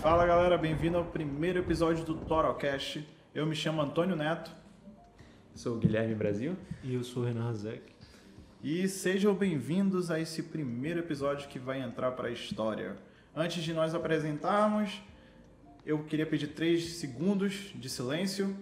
Fala galera, bem-vindo ao primeiro episódio do Torocast. Eu me chamo Antônio Neto. Sou o Guilherme Brasil. E eu sou o Renan Hazek. E sejam bem-vindos a esse primeiro episódio que vai entrar para a história. Antes de nós apresentarmos, eu queria pedir três segundos de silêncio.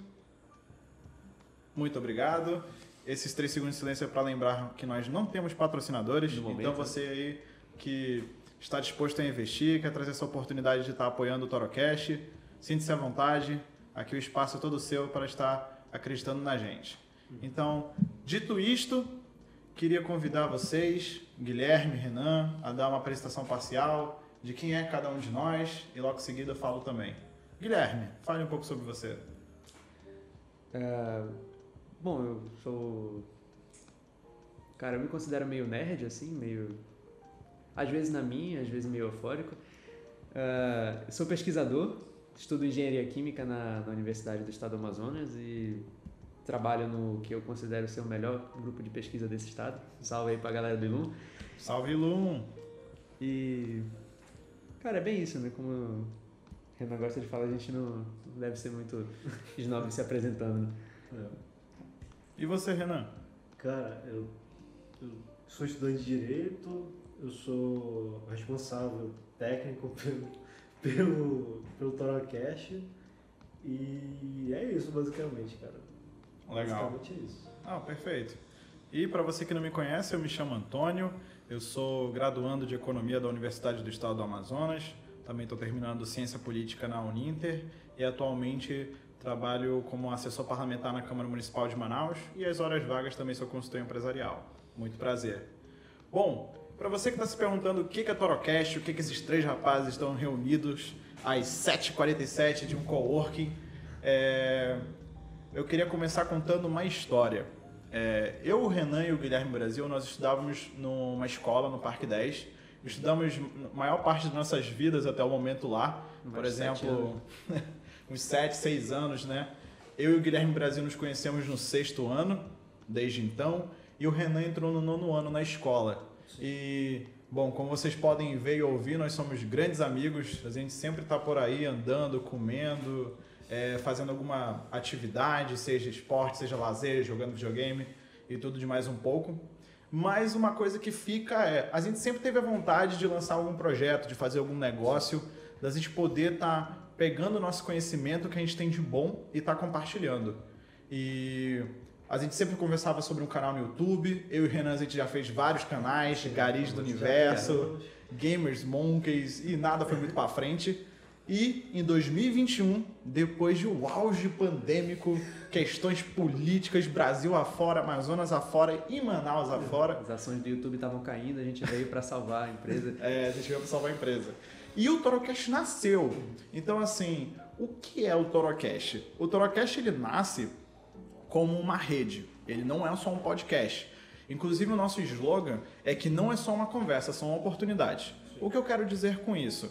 Muito obrigado. Esses três segundos de silêncio é para lembrar que nós não temos patrocinadores. No momento, então você aí que está disposto a investir, quer trazer essa oportunidade de estar apoiando o Torocast, sinta-se à vontade. Aqui o espaço é todo seu para estar acreditando na gente. Então, dito isto, queria convidar vocês, Guilherme, Renan, a dar uma apresentação parcial de quem é cada um de nós e logo em seguida eu falo também. Guilherme, fale um pouco sobre você. É, bom, eu sou. Cara, eu me considero meio nerd, assim, meio. Às vezes na minha, às vezes meio eufórico. É, sou pesquisador, estudo engenharia química na, na Universidade do Estado do Amazonas e trabalho no que eu considero ser o melhor grupo de pesquisa desse estado. Salve aí pra galera do Ilum. Salve, Lum! E. Cara, é bem isso, né? Como o Renan gosta de falar, a gente não deve ser muito snob se apresentando. né? E você, Renan? Cara, eu, eu sou estudante de Direito, eu sou responsável técnico pelo, pelo, pelo Torocast e é isso basicamente, cara. Legal. Basicamente é isso. Ah, perfeito. E para você que não me conhece, eu me chamo Antônio, eu sou graduando de Economia da Universidade do Estado do Amazonas, também estou terminando Ciência Política na Uninter e atualmente trabalho como assessor parlamentar na Câmara Municipal de Manaus e às horas vagas também sou consultor empresarial. Muito prazer. Bom, para você que está se perguntando o que é Torocast, o que que esses três rapazes estão reunidos às 7h47 de um coworking, é... eu queria começar contando uma história. É, eu, o Renan e o Guilherme Brasil, nós estudávamos numa escola no Parque 10. Estudamos a maior parte das nossas vidas até o momento lá. Mais Por de sete exemplo, uns 7, 6 anos, né? Eu e o Guilherme Brasil nos conhecemos no sexto ano, desde então. E o Renan entrou no nono ano na escola. E, bom, como vocês podem ver e ouvir, nós somos grandes amigos. A gente sempre está por aí andando, comendo, é, fazendo alguma atividade, seja esporte, seja lazer, jogando videogame e tudo de mais um pouco. Mas uma coisa que fica é, a gente sempre teve a vontade de lançar algum projeto, de fazer algum negócio, da gente poder estar pegando o nosso conhecimento que a gente tem de bom e estar compartilhando. E a gente sempre conversava sobre um canal no YouTube. Eu e o Renan a gente já fez vários canais, Garis do Universo, Gamers Monkeys e nada foi muito para frente. E em 2021, depois de um auge pandêmico, questões políticas, Brasil afora, Amazonas afora e Manaus afora, As ações do YouTube estavam caindo, a gente veio para salvar a empresa. é, a gente veio para salvar a empresa. E o Torocast nasceu. Então, assim, o que é o Torocast? O Torocast ele nasce como uma rede. Ele não é só um podcast. Inclusive, o nosso slogan é que não é só uma conversa, são oportunidades. O que eu quero dizer com isso?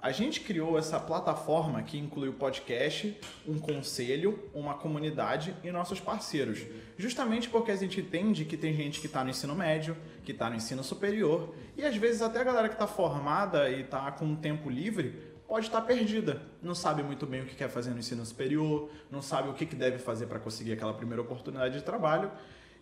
A gente criou essa plataforma que inclui o podcast, um conselho, uma comunidade e nossos parceiros. Justamente porque a gente entende que tem gente que está no ensino médio, que está no ensino superior e às vezes até a galera que está formada e está com tempo livre pode estar perdida. Não sabe muito bem o que quer fazer no ensino superior, não sabe o que deve fazer para conseguir aquela primeira oportunidade de trabalho.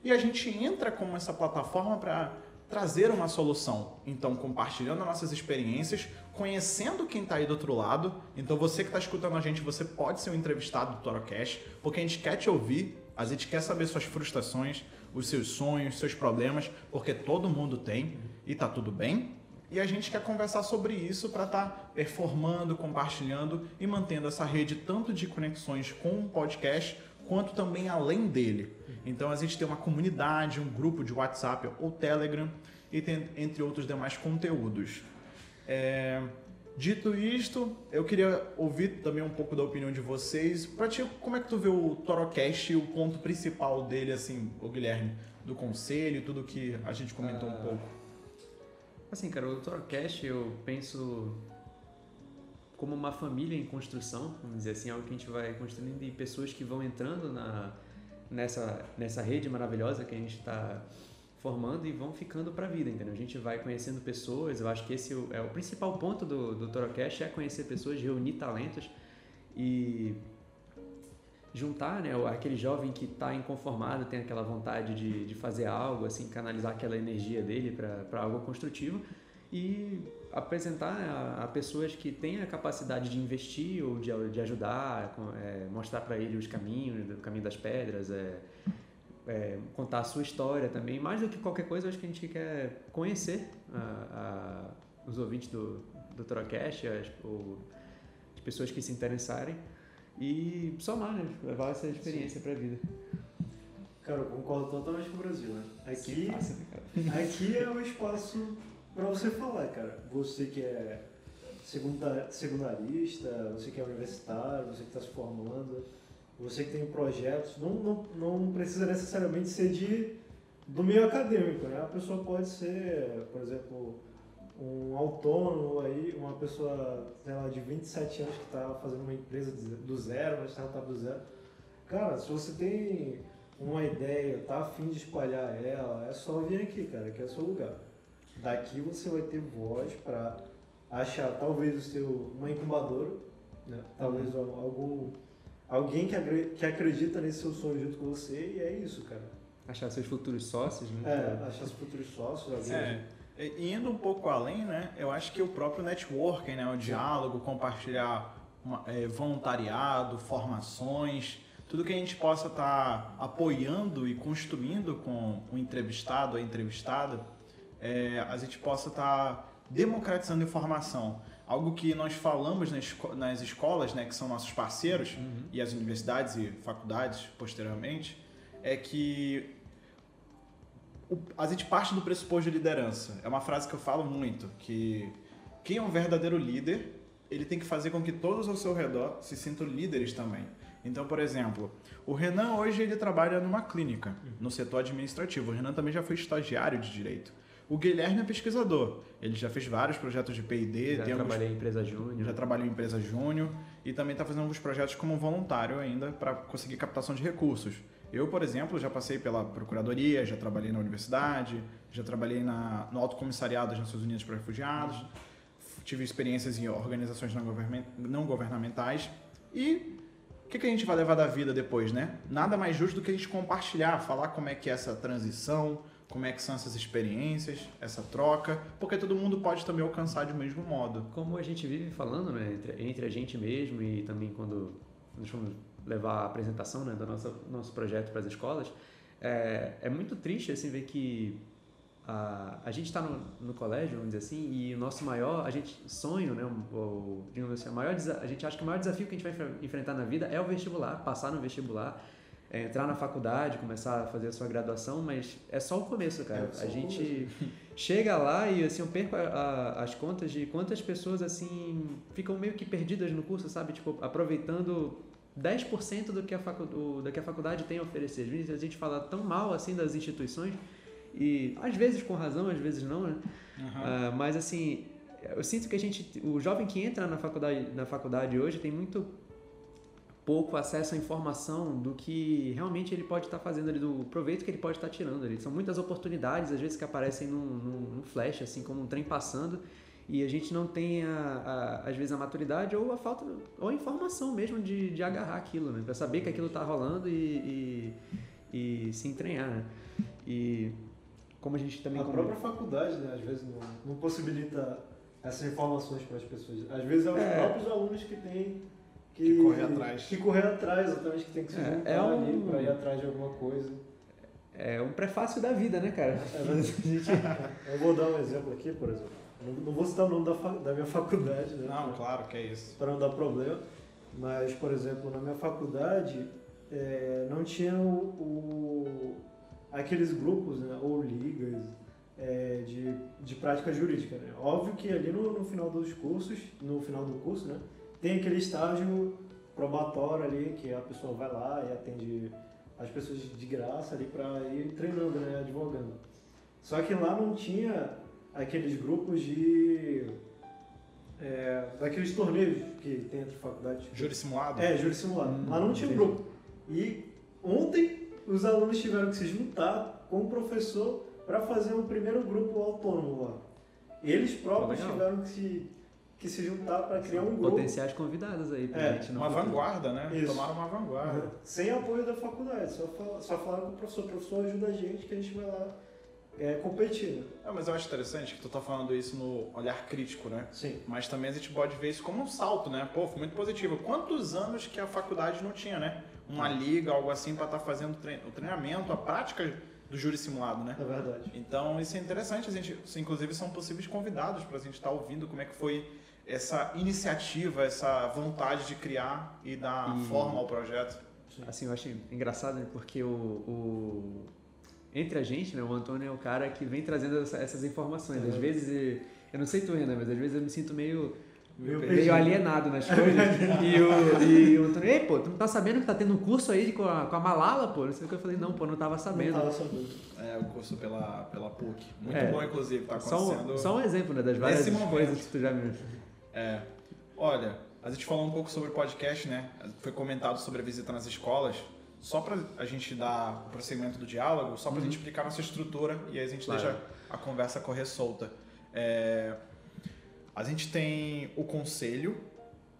E a gente entra como essa plataforma para trazer uma solução. Então, compartilhando nossas experiências, conhecendo quem está aí do outro lado. Então, você que está escutando a gente, você pode ser um entrevistado do Torocast, porque a gente quer te ouvir, a gente quer saber suas frustrações, os seus sonhos, seus problemas, porque todo mundo tem e tá tudo bem. E a gente quer conversar sobre isso para estar performando, compartilhando e mantendo essa rede tanto de conexões com o podcast quanto também além dele. Então a gente tem uma comunidade, um grupo de WhatsApp ou Telegram e tem, entre outros demais conteúdos. É, dito isto, eu queria ouvir também um pouco da opinião de vocês. Pra ti, como é que tu vê o Torocast e o ponto principal dele, assim, o Guilherme, do conselho, tudo que a gente comentou um Ah, pouco? Assim, cara, o Torocast eu penso como uma família em construção, vamos dizer assim, algo que a gente vai construindo e pessoas que vão entrando na, nessa, nessa rede maravilhosa que a gente está formando e vão ficando para a vida, entendeu? A gente vai conhecendo pessoas, eu acho que esse é o principal ponto do, do Torocast, é conhecer pessoas, reunir talentos e juntar, né, aquele jovem que está inconformado, tem aquela vontade de, de fazer algo, assim, canalizar aquela energia dele para algo construtivo e apresentar a, a, pessoas que têm a capacidade de investir ou de, de ajudar, é, mostrar para ele os caminhos, o caminho das pedras, é, é, contar a sua história também. Mais do que qualquer coisa, acho que a gente quer conhecer a, a, os ouvintes do, do Torocast, as, ou, as pessoas que se interessarem e somar, né? Levar essa experiência para a vida. Cara, eu concordo totalmente com o Brasil, né? Aqui, né, aqui é o espaço para você falar, cara. Você que é segunda, secundarista, você que é universitário, você que está se formando, você que tem projetos, não, não, não precisa necessariamente ser de, do meio acadêmico, né? A pessoa pode ser, por exemplo, um autônomo aí, uma pessoa, sei lá, de 27 anos que está fazendo uma empresa do zero, uma startup do zero. Cara, se você tem uma ideia, tá afim de espalhar ela, é só vir aqui, cara, que é o seu lugar. Daqui você vai ter voz para achar talvez o seu uma incubadora, né? talvez uhum. algum alguém que, que acredita nesse seu sonho junto com você e é isso, cara. Achar seus futuros sócios, né? É, achar seus futuros sócios, alguém. É. Indo um pouco além, né, eu acho que o próprio networking, né, o diálogo, compartilhar uma, é, voluntariado, formações, tudo que a gente possa estar tá apoiando e construindo com o entrevistado, a entrevistada, é, a gente possa estar tá democratizando informação. Algo que nós falamos nas, nas escolas, né, que são nossos parceiros, uhum. e as universidades e faculdades posteriormente, é que a gente parte do pressuposto de liderança. É uma frase que eu falo muito, que quem é um verdadeiro líder, ele tem que fazer com que todos ao seu redor se sintam líderes também. Então, por exemplo, o Renan hoje ele trabalha numa clínica, no setor administrativo. O Renan também já foi estagiário de direito. O Guilherme é pesquisador. Ele já fez vários projetos de P&D. Já trabalhei alguns... em empresa júnior. Já trabalhou em empresa júnior e também está fazendo alguns projetos como voluntário ainda para conseguir captação de recursos. Eu, por exemplo, já passei pela procuradoria, já trabalhei na universidade, já trabalhei na, no Alto Comissariado das Nações Unidas para Refugiados, tive experiências em organizações não governamentais e o que, que a gente vai levar da vida depois, né? Nada mais justo do que a gente compartilhar, falar como é que é essa transição, como é que são essas experiências, essa troca, porque todo mundo pode também alcançar de mesmo modo. Como a gente vive falando, né, entre, entre a gente mesmo e também quando nós fomos levar a apresentação né, do nosso, nosso projeto para as escolas, é, é muito triste assim ver que a, a gente está no, no colégio, vamos dizer assim, e o nosso maior, a gente sonho, né, o, digamos assim, a, maior, a gente acha que o maior desafio que a gente vai enfrentar na vida é o vestibular, passar no vestibular, é, entrar na faculdade, começar a fazer a sua graduação, mas é só o começo, cara. É a gente chega lá e assim eu perco a, a, as contas de quantas pessoas assim ficam meio que perdidas no curso, sabe? Tipo, aproveitando 10% do que, a facu, do, que a faculdade tem a oferecer. Às vezes a gente fala tão mal assim das instituições, e às vezes com razão, às vezes não, né? Uhum. Uh, mas assim, eu sinto que a gente, o jovem que entra na faculdade, na faculdade hoje tem muito pouco acesso à informação do que realmente ele pode estar fazendo ali, do proveito que ele pode estar tirando ali. São muitas oportunidades, às vezes, que aparecem num, num, num flash, assim, como um trem passando, e a gente não tem a, a, às vezes a maturidade ou a falta ou a informação mesmo de, de agarrar aquilo, né? Para saber que aquilo está rolando e, e, e, se entranhar, né? E como a gente também a como... própria faculdade, né? Às vezes não, não possibilita essas informações para as pessoas. Às vezes é os é. próprios alunos que têm que, que correr atrás, que correr atrás, exatamente que tem que se é, juntar é um... ali para ir atrás de alguma coisa. É um prefácio da vida, né, cara? É, gente... Eu vou dar um exemplo aqui, por exemplo. Não, vou citar o nome da, da minha faculdade, né? Não, claro que é isso. Para não dar problema. Mas, por exemplo, na minha faculdade é, não tinha o, o, aqueles grupos, né, ou ligas é, de, de prática jurídica. Né? Óbvio que ali no, no final dos cursos, no final do curso, né, tem aquele estágio probatório ali, que a pessoa vai lá e atende as pessoas de graça ali para ir treinando, né, advogando. Só que lá não tinha aqueles grupos de. É, daqueles torneios que tem entre faculdades. Júri simulado? É, júri simulado. Hum, Lá não tinha grupo. E ontem os alunos tiveram que se juntar com o professor para fazer um primeiro grupo autônomo lá. Eles próprios Legal. tiveram que se, que se juntar para criar um grupo Potenciais convidados aí pra É, gente Uma futuro. vanguarda, né? Isso. Tomaram uma vanguarda. Uhum. sem apoio da faculdade. Só, fal- só falaram com o professor, o professor ajuda a gente que a gente vai lá é, competir. né? É, mas eu acho interessante que tu tá falando isso no olhar crítico, né? Sim. Mas também a gente pode ver isso como um salto, né? Pô, foi muito positivo. Quantos anos que a faculdade não tinha, né? Uma liga, algo assim, para estar fazendo trein- o treinamento, a prática do júri simulado, né? É verdade. Então isso é interessante, a gente, inclusive são possíveis convidados para a gente estar ouvindo como é que foi essa iniciativa, essa vontade de criar e dar E- forma ao projeto. Assim, eu acho engraçado, né? Porque o, o- Entre a gente, né? O Antônio é o cara que vem trazendo essa- essas informações. Às Uhum. vezes, eh, eu não sei tu, Renan, mas às vezes eu me sinto meio... Meio alienado nas coisas. e, o, e o Antônio, ei, pô, tu não tá sabendo que tá tendo um curso aí com a, com a Malala, pô? Não sei o que eu falei, não, pô, não tava sabendo. Não tava sabendo. É o curso pela, pela PUC. Muito É. bom, inclusive, tá Só acontecendo. um, só um exemplo, né? Das várias momento. coisas que tu já me... É. Olha, a gente falou um pouco sobre o podcast, né? Foi comentado sobre a visita nas escolas. Só para a gente dar o prosseguimento do diálogo, só para a gente explicar nossa estrutura e aí a gente Claro. deixa a conversa correr solta. É, a gente tem o conselho,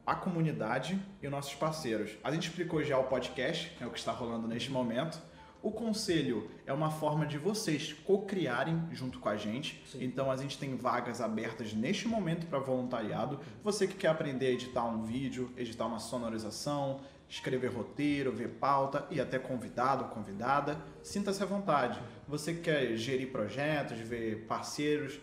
a comunidade e os nossos parceiros. A gente explicou já o podcast, é o que está rolando neste momento. O conselho é uma forma de vocês co-criarem junto com a gente. Sim. Então a gente tem vagas abertas neste momento para voluntariado. Você que quer aprender a editar um vídeo, editar uma sonorização, escrever roteiro, ver pauta e até convidado ou convidada, sinta-se à vontade. Você que quer gerir projetos, ver parceiros,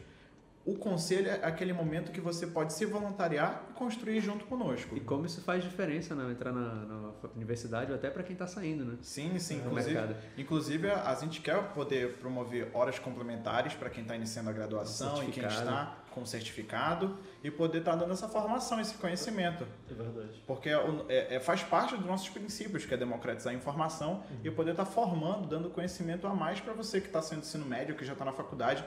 o conselho é aquele momento que você pode se voluntariar e construir junto conosco. E como isso faz diferença, né? Entrar na, na universidade ou até pra quem tá saindo, né? Sim, sim. No Inclusive, mercado. inclusive, a gente quer poder promover horas complementares para quem está iniciando a graduação e quem está com certificado e poder estar dando essa formação, esse conhecimento. É verdade. Porque é, é- é- faz parte dos nossos princípios, que é democratizar a informação e poder estar formando, dando conhecimento a mais para você que está sendo ensino médio, que já está na faculdade,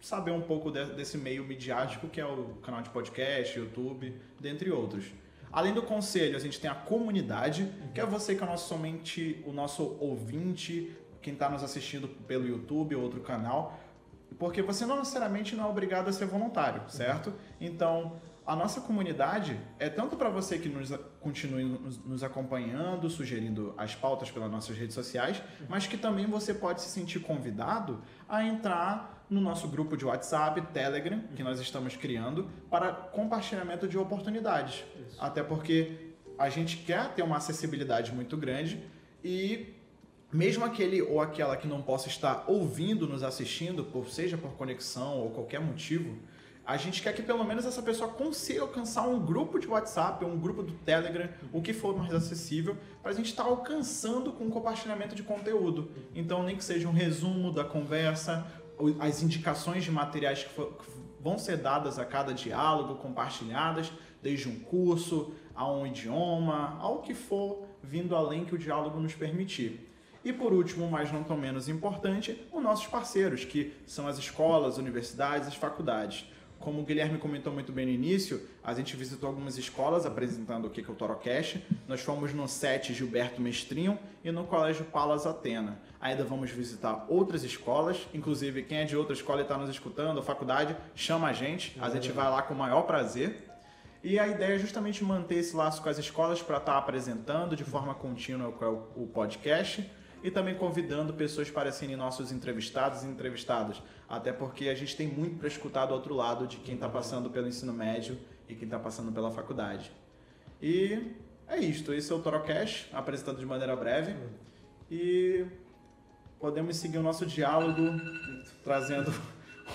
saber um pouco de- desse meio midiático que é o canal de podcast, YouTube, dentre outros. Além do conselho, a gente tem a comunidade, que é você que é o nosso, somente o nosso ouvinte, quem está nos assistindo pelo YouTube ou outro canal, porque você não necessariamente não é obrigado a ser voluntário, certo? Então, a nossa comunidade é tanto para você que nos continue nos, nos acompanhando, sugerindo as pautas pelas nossas redes sociais, mas que também você pode se sentir convidado a entrar no nosso grupo de WhatsApp, Telegram, que nós estamos criando, para compartilhamento de oportunidades. Isso. Até porque a gente quer ter uma acessibilidade muito grande e mesmo aquele ou aquela que não possa estar ouvindo, nos assistindo, por seja por conexão ou qualquer motivo, a gente quer que pelo menos essa pessoa consiga alcançar um grupo de WhatsApp, um grupo do Telegram, o que for mais acessível, para a gente estar alcançando com compartilhamento de conteúdo. Então, nem que seja um resumo da conversa, as indicações de materiais que, for- que vão ser dadas a cada diálogo, compartilhadas, desde um curso, a um idioma, ao que for vindo além que o diálogo nos permitir. E por último, mas não tão menos importante, os nossos parceiros, que são as escolas, universidades, as faculdades. Como o Guilherme comentou muito bem no início, a gente visitou algumas escolas apresentando o que é o Torocast. Nós fomos no SET Gilberto Mestrinho e no Colégio Palas Atena. Ainda vamos visitar outras escolas, inclusive quem é de outra escola e está nos escutando, a faculdade, chama a gente, a gente vai lá com o maior prazer. E a ideia é justamente manter esse laço com as escolas para estar apresentando de forma contínua é o podcast e também convidando pessoas para serem nossos entrevistados e entrevistadas. Até porque a gente tem muito para escutar do outro lado de quem está passando pelo ensino médio e quem está passando pela faculdade. E é isto. Esse é o Torocast, apresentado de maneira breve. E podemos seguir o nosso diálogo trazendo.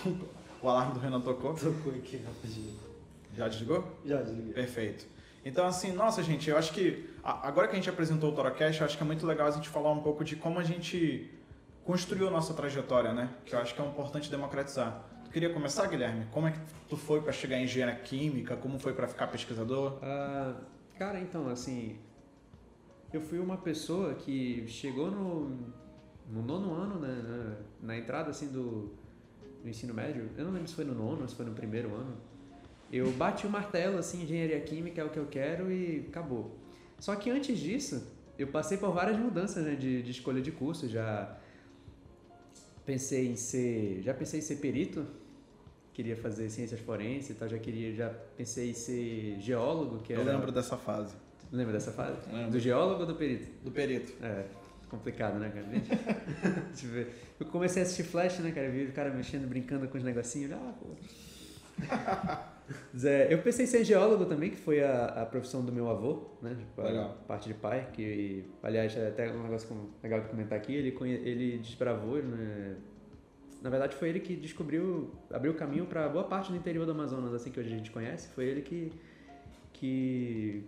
o alarme do Renan tocou. Tocou aqui rapidinho. Já desligou? Já desliguei. Perfeito. Então, assim, nossa, gente, eu acho que agora que a gente apresentou o Torocast, eu acho que é muito legal a gente falar um pouco de como a gente construiu a nossa trajetória, né? Que eu acho que é importante democratizar. Tu queria começar, Guilherme? Como é que tu foi para chegar em engenharia química? Como foi para ficar pesquisador? Ah, cara, então, assim, eu fui uma pessoa que chegou no, no nono ano, né, na, na entrada, assim, do, do ensino médio. Eu não lembro se foi no nono se foi no primeiro ano. Eu bati o martelo, assim, engenharia química é o que eu quero e acabou. Só que antes disso, eu passei por várias mudanças, né, de, de escolha de curso, já... pensei em ser, já pensei em ser perito, queria fazer ciências forenses e tal, já queria, já pensei em ser geólogo, que Eu era... lembro dessa fase. Lembra dessa fase? Lembro. Do geólogo ou do perito? Do perito. É, complicado, né, cara? Deixa eu ver. Eu comecei a assistir Flash, né, cara? Eu vi o cara mexendo, brincando com os negocinhos. Ah, pô. Zé, eu pensei em ser geólogo também, que foi a, a profissão do meu avô, né? Tipo, a Legal. parte de pai, que, aliás, é até um negócio legal de comentar aqui, ele, ele desbravou, né? Na verdade, foi ele que descobriu, abriu o caminho para boa parte do interior do Amazonas, assim que hoje a gente conhece. Foi ele que, que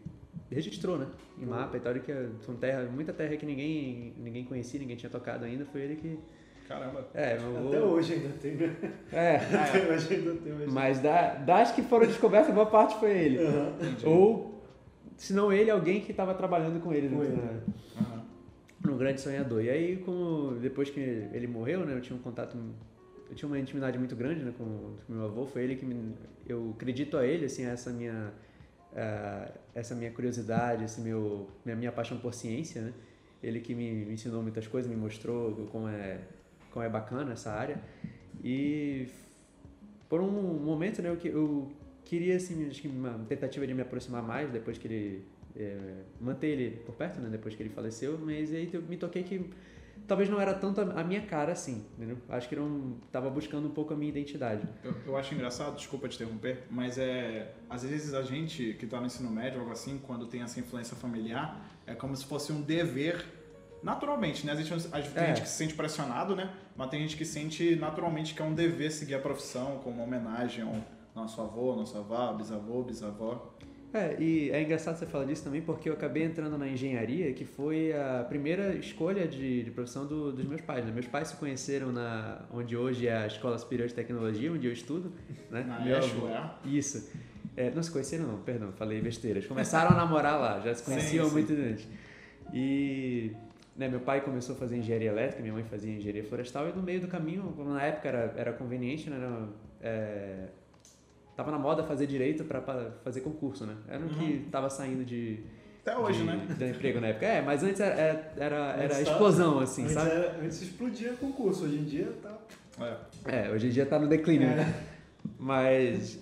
registrou, né? Em mapa e tal, que é- são terra, muita terra que ninguém, ninguém conhecia, ninguém tinha tocado ainda. Foi ele que. Caramba. É, meu avô- Até hoje ainda tem. né? É, Até hoje ainda tem. Mas... mas da- das que foram descobertas, boa parte foi ele. Aham. Ou, se não ele, alguém que estava trabalhando com ele, né? ele. né? Aham. no Grande Sonhador. E aí, como depois que ele morreu, né, eu tinha um contato, eu tinha uma intimidade muito grande, né, com o meu avô. Foi ele que me, eu acredito a ele, assim, a essa minha, ah, essa minha curiosidade, esse meu, minha, minha paixão por ciência, né. Ele que me, me ensinou muitas coisas, me mostrou como é, como é bacana essa área. E por um momento, né, eu, eu queria, assim, acho que uma tentativa de me aproximar mais depois que ele é, manter ele por perto, né, depois que ele faleceu, mas aí eu me toquei que talvez não era tanto a minha cara assim, entendeu? Acho que não tava buscando um pouco a minha identidade. Eu, eu acho engraçado, desculpa te interromper, mas é. Às vezes a gente que tá no ensino médio, algo assim, quando tem essa influência familiar, é como se fosse um dever. Naturalmente, né? Existe, a gente- tem É. gente que se sente pressionado, né? Mas tem gente que sente naturalmente que é um dever seguir a profissão, como uma homenagem ao nosso avô, nossa avó, bisavô, bisavó. É, e é engraçado você falar disso também porque eu acabei entrando na engenharia, que foi a primeira escolha de, de profissão do- dos meus pais. Né? Meus pais se conheceram na onde hoje é a Escola Superior de Tecnologia, onde eu estudo. Né? Na Meu avô- é? Isso. É, não se conheceram não, perdão, falei besteiras. Começaram a namorar lá, já se Sim, conheciam sim. muito antes. E né, meu pai começou a fazer engenharia elétrica, minha mãe fazia engenharia florestal e no meio do caminho, como na época era, era conveniente, né, era, é, tava na moda fazer direito para fazer concurso, né? Era o que tava saindo de Até hoje, de, né? de emprego na época. É, mas antes era, era, era, era tá- explosão, assim, antes, sabe? era- antes explodia concurso, hoje em dia tá. É. É, hoje em dia tá no declínio. né? Mas,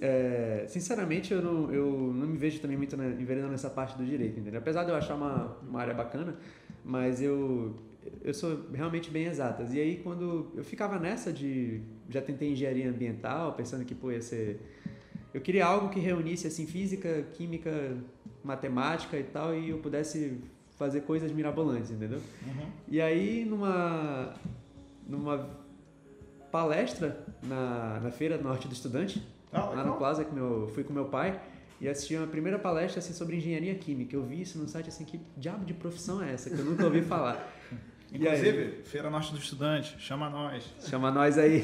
é, sinceramente, eu não, eu não me vejo também muito na, enveredando nessa parte do direito, entendeu? Apesar de eu achar uma, uma área bacana, mas eu, eu sou realmente bem exatas. E aí, quando eu ficava nessa de... Já tentei engenharia ambiental, pensando que, pô, ia ser... Eu queria algo que reunisse, assim, física, química, matemática e tal, e eu pudesse fazer coisas mirabolantes, entendeu? Uhum. E aí, numa, numa palestra na, na Feira Norte do Estudante, Ah, lá no. Plaza, que meu, fui com meu pai, e assisti uma primeira palestra assim, sobre engenharia química. Eu vi isso no site assim, que diabo de profissão é essa? Que eu nunca ouvi falar. Inclusive, Feira Norte do Estudante, chama nós. Chama nós aí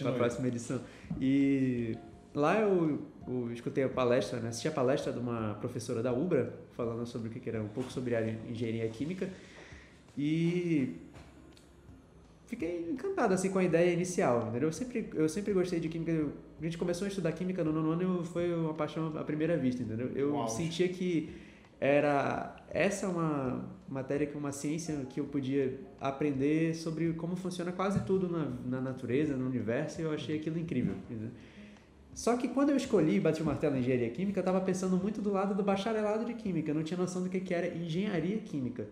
para a próxima edição. E lá eu, eu escutei a palestra, né? assisti a palestra de uma professora da UBRA, falando sobre o que que era, um pouco sobre a engenharia química. E fiquei encantado assim com a ideia inicial, entendeu? Eu sempre, eu sempre gostei de química. A gente começou a estudar química no nono ano e foi uma paixão à primeira vista, entendeu? Eu Uau. sentia que era essa é uma matéria que uma ciência que eu podia aprender sobre como funciona quase tudo na, na natureza, no universo, e eu achei aquilo incrível. entendeu? Só que quando eu escolhi bati o martelo em engenharia química, eu estava pensando muito do lado do bacharelado de química, eu não tinha noção do que que era engenharia química.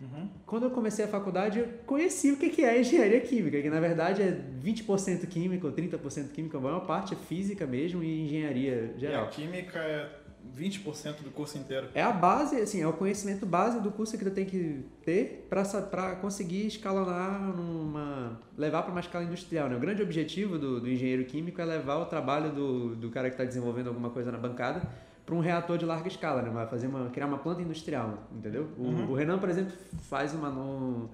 Uhum. Quando eu comecei a faculdade, eu conheci o que é engenharia química, que na verdade é 20% química ou 30% química, a maior parte é física mesmo e engenharia E geral. a química é 20% do curso inteiro. É a base, assim, é o conhecimento base do curso que tu tem que ter para conseguir escalonar numa. levar para uma escala industrial. Né? O grande objetivo do, do engenheiro químico é levar o trabalho do, do cara que está desenvolvendo alguma coisa na bancada para um reator de larga escala, né? Vai fazer uma, criar uma planta industrial, entendeu? O, Uhum. o Renan, por exemplo, faz uma no,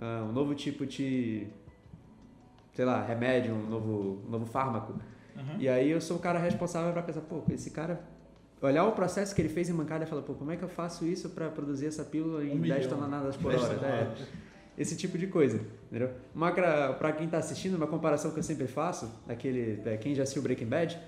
ah, um novo tipo de. sei lá, remédio, um novo, um novo fármaco. Uhum. E aí eu sou o cara responsável para pensar, pô, esse cara olhar o processo que ele fez em bancada e falar, pô, como é que eu faço isso para produzir essa pílula em Um 10 milhão. toneladas por 10 hora? É, toneladas. esse tipo de coisa, entendeu? Para quem tá assistindo, uma comparação que eu sempre faço, aquele, é, quem já assistiu Breaking Bad,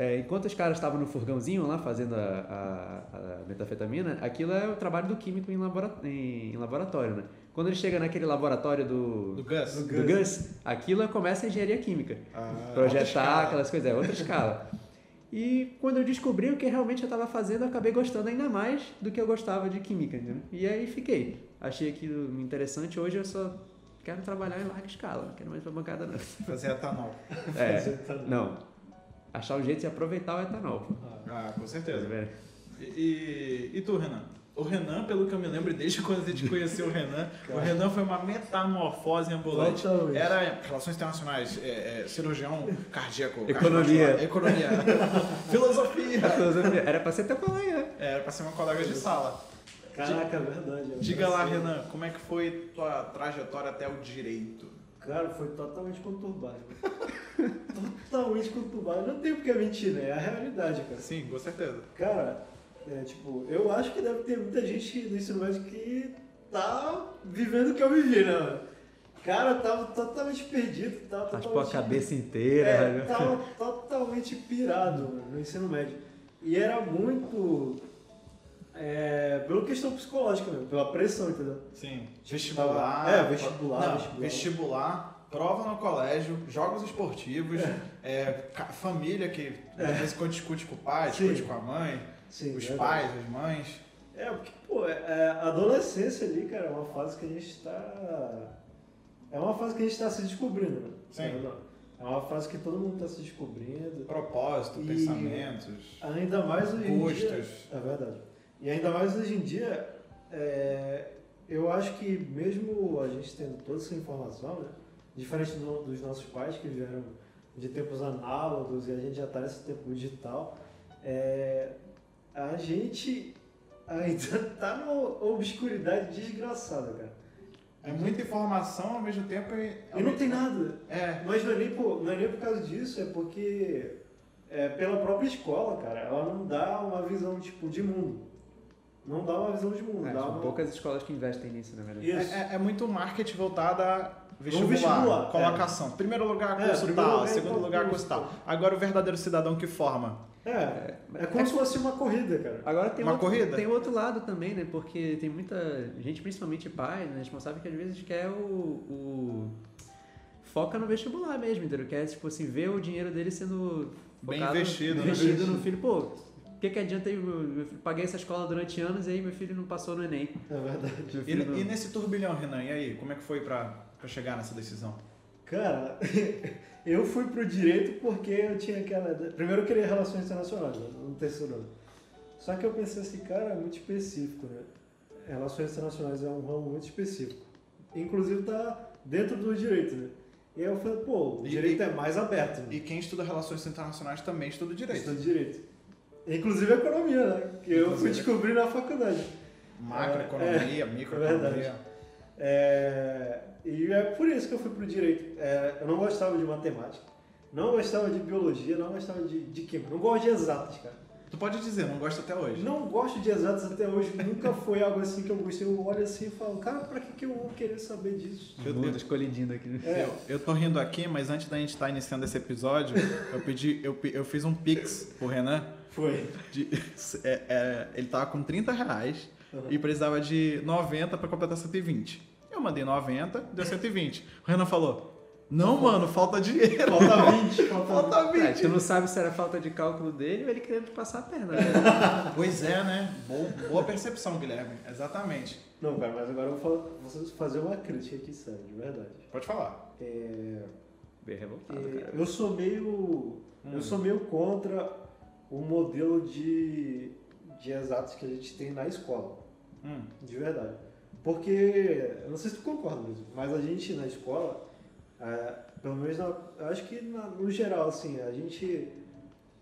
é, enquanto os caras estavam no furgãozinho lá fazendo a, a, a metafetamina, aquilo é o trabalho do químico em, labora, em, em laboratório, né? Quando ele chega naquele laboratório do, Do Gus? do Do Gus, aquilo começa a engenharia química. Ah, projetar aquelas coisas, é outra escala. E quando eu descobri o que realmente eu estava fazendo, eu acabei gostando ainda mais do que eu gostava de química, entendeu? E aí fiquei. Achei aquilo interessante. Hoje eu só quero trabalhar em larga escala, não quero mais pra bancada não. Fazer etanol. É, Fazer etanol. não. Achar um jeito de aproveitar o etanol. pô. Ah, com Tá certeza. vendo? E, e, e tu, Renan? O Renan, pelo que eu me lembro, desde quando a gente conheceu o Renan, o Renan foi uma metamorfose ambulante. Totalmente. Era relações internacionais, é, é, cirurgião cardíaco, Economia. cardiovascular, economia, filosofia. Era pra ser teu colega. né? Era pra ser uma colega de sala. Caraca, é verdade. Diga lá, Renan, como é que foi tua trajetória até o direito? Cara, foi totalmente conturbado. totalmente conturbado. Não tem porque mentir, né? É a realidade, cara. Sim, com certeza. Cara, é, tipo, eu acho que deve ter muita gente no ensino médio que tá vivendo o que eu vivi, né? Cara, tava totalmente perdido, tava a totalmente... cabeça inteira. É, né? tava totalmente pirado mano, no ensino médio. E era muito... É, pela questão psicológica mesmo, pela pressão, entendeu? Sim. Vestibular. É, vestibular, Não, vestibular. vestibular, prova no colégio, jogos esportivos, é, ca- família que às vezes quando discute com o pai, Sim. discute com a mãe, Sim, os pais, as mães. É, porque, pô, é, é, a adolescência ali, cara, é uma fase que a gente tá. É uma fase que a gente tá se descobrindo, né? Sim. É. É uma fase que todo mundo tá se descobrindo. Propósito, pensamentos, Ainda mais hoje dia. gostos. É verdade. E ainda mais hoje em dia, é, eu acho que mesmo a gente tendo toda essa informação, né? Diferente do- dos nossos pais que vieram de tempos análogos e a gente já está nesse tempo digital, é, a gente ainda tá numa obscuridade desgraçada, cara. É muita informação ao mesmo tempo e. E não tem nada. É. Mas não é nem por, não é nem por causa disso, é porque é, pela própria escola, cara, ela não dá uma visão tipo de mundo. Não dá uma visão de mundo. É, dá são uma... poucas escolas que investem nisso, na verdade. Isso. É, é- é muito marketing voltado a vestibular, vestibular, colocação. Primeiro lugar, É, curso primeiro tal, lugar, segundo então, lugar, curso tal. tal. Agora o verdadeiro cidadão que forma. É, é como se fosse uma corrida, cara. Agora tem Uma outro, corrida? tem outro lado também, né? Porque tem muita gente, principalmente pai, né, responsável, que às vezes quer o, o- foca no vestibular mesmo, entendeu? Quer, tipo assim, ver o dinheiro dele sendo Bem focado- investido, né? investido no filho. Pô, o que, que adianta eu, eu paguei essa escola durante anos e aí meu filho não passou no Enem? É verdade. E, não- e nesse turbilhão, Renan, e aí? Como é que foi pra, pra chegar nessa decisão? Cara, eu fui pro direito porque eu tinha aquela. Primeiro eu queria relações internacionais, no terceiro ano. Só que eu pensei assim, cara, é muito específico, né? Relações internacionais é um ramo muito específico. Inclusive tá dentro do direito, né? E aí eu falei, pô, o E- direito é mais aberto, né? E quem estuda relações internacionais também estuda direito. Estudo direito. Inclusive economia, né? Que eu fui Inclusive. descobrir na faculdade. Macroeconomia, microeconomia. verdade. É, e é por isso que eu fui pro direito. É, eu não gostava de matemática, não gostava de biologia, não gostava de, de química, não gosto de exatas, cara. Tu pode dizer, não gosta até hoje. Não gosto de exatas até hoje, nunca foi algo assim que eu gostei. Eu olho assim e falo, cara, pra que, que eu vou querer saber disso? Eu- O mundo escolhidindo aqui. É. Eu, eu tô rindo aqui, mas antes da gente estar iniciando esse episódio, eu pedi, eu, eu fiz um pix pro Renan. Foi. de- é, é, ele tava com 30 reais Uhum. e precisava de 90 pra completar 120. Eu mandei 90, deu 120. O Renan falou: Não, mano, falta dinheiro. Falta 20, falta 20. Falta É, 20. tu não sabe se era falta de cálculo dele ou ele querendo passar a perna. Né? Pois é, né? Boa, boa percepção, Guilherme. Exatamente. Não, cara, mas agora eu vou fazer uma crítica aqui, sério, de verdade. Pode falar. É, Bem revoltado, É, cara. eu sou meio Hum. eu sou meio contra o modelo de, de exatos que a gente tem na escola, Hum. de verdade. Porque, eu não sei se tu concorda mesmo, mas a gente na escola, é, pelo menos na, eu acho que na- no geral, assim, a gente,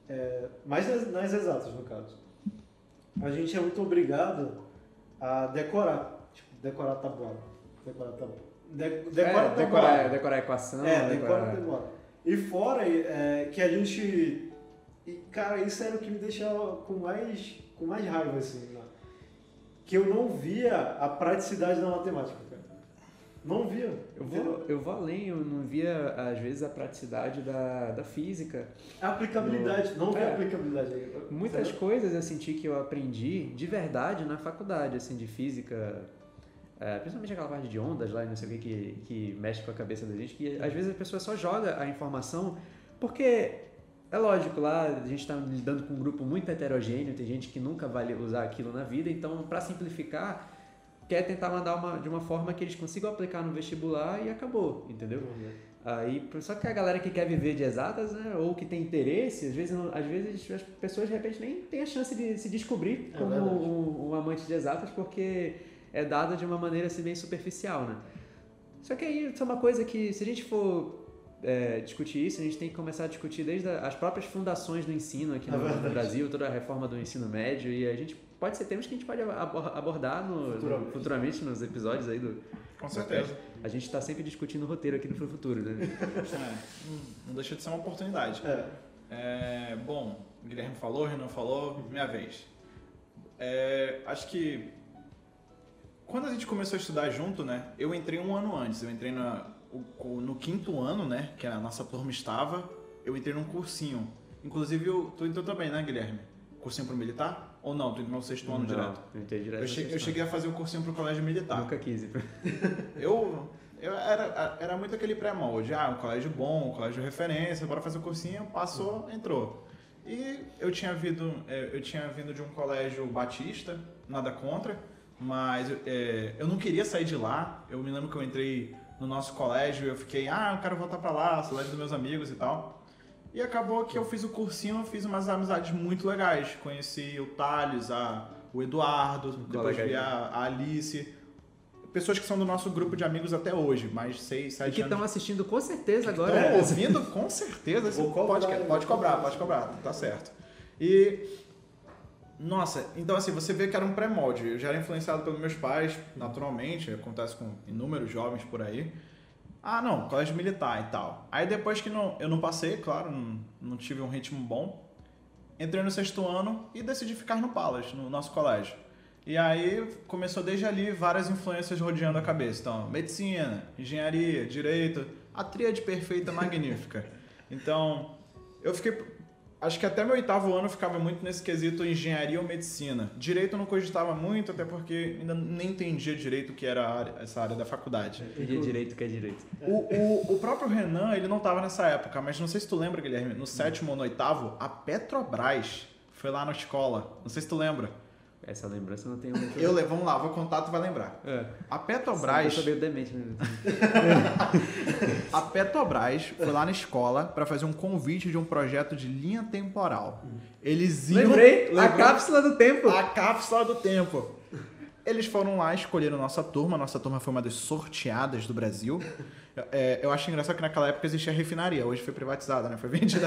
é, mais nas, nas exatas no caso, a gente é muito obrigado a decorar, tipo, decorar tabuada, decorar tabuada. De, decora é, decorar, decorar a equação. É, decora demora. E fora é, que a gente. E, cara, isso era o que me deixava com mais, com mais raiva, assim. né? Que eu não via a praticidade da matemática, cara. Não via. Eu vou, eu vou além, eu não via, às vezes, a praticidade da, da física. A aplicabilidade, não via É. a aplicabilidade. Muitas Entendeu? coisas eu senti que eu aprendi de verdade na faculdade, assim, de física. é, principalmente aquela parte de ondas lá e não sei o que, que que mexe com a cabeça da gente, que às vezes a pessoa só joga a informação porque é lógico, lá a gente está lidando com um grupo muito heterogêneo, tem gente que nunca vai usar aquilo na vida, então para simplificar, quer tentar mandar uma, de uma forma que eles consigam aplicar no vestibular e acabou, entendeu? Aí, só que a galera que quer viver de exatas, né, ou que tem interesse, às vezes, não- às vezes as pessoas de repente nem têm a chance de se descobrir É como verdade. um, um amante de exatas, porque é dado de uma maneira assim bem superficial, né? Só que aí isso é uma coisa que, se a gente for é, discutir isso, a gente tem que começar a discutir desde a- as próprias fundações do ensino aqui É no, no. Brasil, toda a reforma do ensino médio, e a gente pode ser temas que a gente pode abor- abordar no, Futuramente. no- futuramente nos episódios aí do. Com certeza. A gente está sempre discutindo o roteiro aqui no Pro Futuro, né? É, não- não deixa de ser uma oportunidade. É. É, bom, o Guilherme falou, o Renan falou, minha vez. É, acho que quando a gente começou a estudar junto, né? Eu entrei um ano antes, eu entrei na- no quinto ano, né? Que a nossa turma estava, eu entrei num cursinho. Inclusive, eu- tu entrou também, né, Guilherme? Cursinho pro militar? Ou não? Tu entrou no sexto ano Não, direto? Eu entrei direto. Eu cheguei, eu cheguei a fazer o cursinho pro colégio militar. Nunca quis. Eu, eu era, era muito aquele pré-molde. Ah, um colégio bom, um colégio referência, bora fazer o cursinho, passou, entrou. E eu tinha vindo, eh, eu tinha vindo de um colégio batista, nada contra, mas eh, eu não queria sair de lá. Eu me lembro que eu entrei no nosso colégio e eu fiquei, ah, eu quero voltar pra lá, saudade dos meus amigos e tal. E acabou que eu fiz o cursinho, eu fiz umas amizades muito legais. Conheci o Thales, a, o Eduardo, depois vi a, a Alice. Pessoas que são do nosso grupo de amigos até hoje, mais seis, E sete que anos. estão assistindo com certeza agora. Estão ouvindo com certeza. hein? pode cobrar, pode cobrar, tá certo. E. Nossa, então assim, você vê que era um pré-molde. Eu já era influenciado pelos meus pais, naturalmente, acontece com inúmeros jovens por aí. Ah, não, colégio militar e tal. Aí depois que não, eu não passei, claro, não, não tive um ritmo bom, entrei no sexto ano e decidi ficar no Palace, no nosso colégio. E aí começou desde ali várias influências rodeando a cabeça. Então, medicina, engenharia, direito, a tríade perfeita, magnífica. Então, eu fiquei. Acho que até meu oitavo ano eu ficava muito nesse quesito engenharia ou medicina. Direito eu não cogitava muito, até porque ainda nem entendia direito o que era área- essa área da faculdade. Pedir direito que é direito. O, o, o próprio Renan, ele não tava nessa época, mas não sei se tu lembra, Guilherme, no sétimo ou no oitavo, a Petrobras foi lá na escola. Não sei se tu lembra. Essa lembrança eu não tenho muito. Eu, le- vamos lá, vou contar, tu vai lembrar. É. A Eu Petrobras, sou meio demente, né? a Petrobras foi lá na escola para fazer um convite de um projeto de linha temporal. Eles iam Lembrei, a Lembrou? cápsula do tempo. a cápsula do tempo. Eles foram lá, escolheram nossa turma. Nossa turma foi uma das sorteadas do Brasil. É, eu acho engraçado que naquela época existia refinaria. Hoje foi privatizada, né? Foi vendida.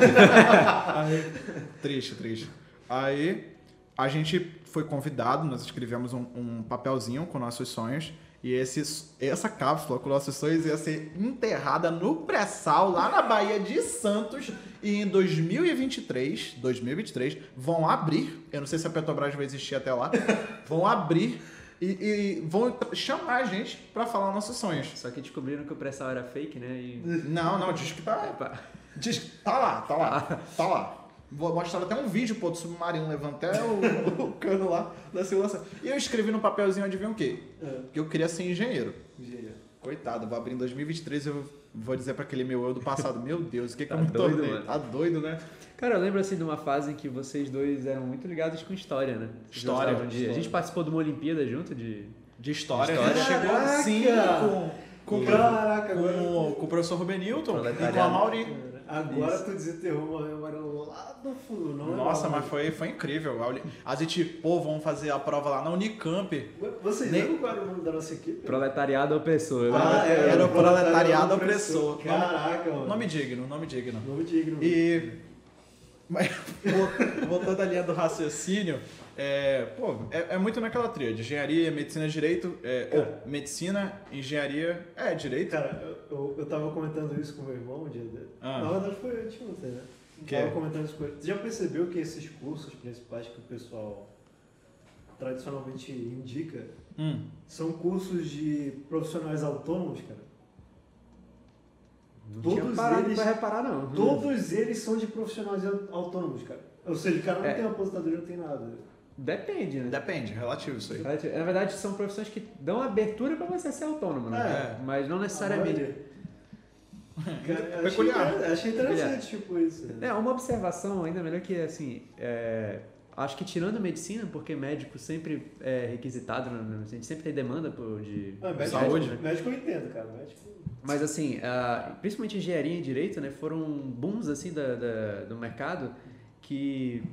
Aí- triste, triste. Aí a gente foi convidado, nós escrevemos um, um papelzinho com nossos sonhos. E esse, essa cápsula com nossos sonhos ia ser enterrada no pré-sal, lá na Bahia de Santos. E em 2023, 2023, vão abrir. Eu não sei se a Petrobras vai existir até lá. Vão abrir e, e vão chamar a gente pra falar nossos sonhos. Só que descobriram que o pré-sal era fake, né? E. Não, não, diz que tá. Diz que tá lá, tá lá, tá lá. Vou mostrar até um vídeo, pô, do submarino levando até o, o cano lá da segurança. E eu escrevi no papelzinho, adivinha o quê? É. Que eu queria ser engenheiro. Engenheiro. Coitado, vou abrir em 2023 eu vou dizer pra aquele meu eu do passado, meu Deus, o que que Tá eu me doido, tornei? mano. Tá doido, né? Cara, eu lembro assim de uma fase em que vocês dois eram muito ligados com história, né? Vocês História, de- A história. gente participou de uma Olimpíada junto de. De história, História. a gente chegou Caraca! sim com, com, Caraca, com, com o professor Rubenilton e com a. Mauri. Agora Isso. tu desenterrou uma amarelo lá do fundo, não? Nossa, não. mas foi, foi incrível. A gente, pô, vamos fazer a prova lá na Unicamp. Vocês Nem- lembram qual era o nome da nossa equipe? Proletariado opressor. Ah, né? era o proletariado opressor. Caraca, mano. Nome digno, nome digno. Nome digno. E. Mas, vol- voltando à linha do raciocínio, é, pô, é, é muito naquela tríade: engenharia, medicina, direito. É, Cara. ou medicina, engenharia. É, direito. Cara, eu, eu, eu tava comentando isso com meu irmão um dia. de- Ah. Na verdade foi anteontem, né? Que? Tava comentando isso com ele. Você já percebeu que esses cursos principais que o pessoal tradicionalmente indica Hum. são cursos de profissionais autônomos, cara? Não Todos tinha parado eles- pra reparar, não. Todos eles são de profissionais autônomos, cara. Ou seja, o cara não É. tem aposentadoria, não tem nada. Depende, né? Depende, relativo isso aí. Na verdade, são profissões que dão abertura para você ser autônomo, né? É. Mas não necessariamente. Cara, eu achei Achei interessante, tipo, isso. É, uma observação ainda melhor que, assim, é, acho que tirando medicina, porque médico sempre é requisitado, né? a gente sempre tem demanda por, de Ah, médico, Saúde. Médico, médico eu entendo, cara. Médico. Mas assim, principalmente engenharia e direito, né, foram booms assim da, da- do mercado que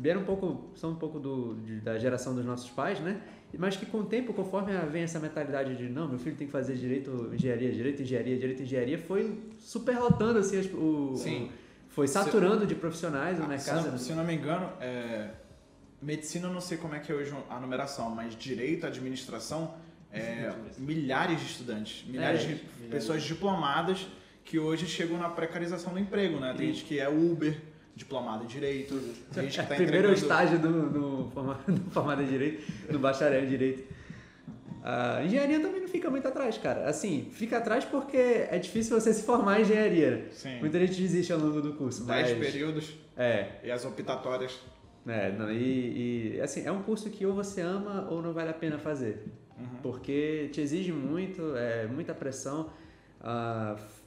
vieram um pouco, são um pouco do, de- da geração dos nossos pais, né? Mas que com o tempo, conforme vem essa mentalidade de não, meu filho tem que fazer direito, engenharia, direito, engenharia, direito, engenharia, foi superlotando assim as- o, Sim. o- foi saturando de profissionais o Ah, se, mercado. não, se não me engano, é, medicina não sei como é que é hoje a numeração, mas direito, administração, é, milhares de estudantes, milhares É, de milhares. pessoas diplomadas que hoje chegam na precarização do emprego, né? Tem E- gente que é Uber, diplomado em direito, gente que tá Primeiro entregando... estágio do, do, forma- do formado em direito, do bacharel em direito. A engenharia também não fica muito atrás, cara. Assim, fica atrás porque é difícil você se formar em engenharia. Sim, Muita gente desiste ao longo do curso, mas... 10 períodos É, e as optatórias. é não, e, e, assim, é um curso que ou você ama ou não vale a pena fazer. Uhum. Porque te exige muito, é muita pressão. ah, f-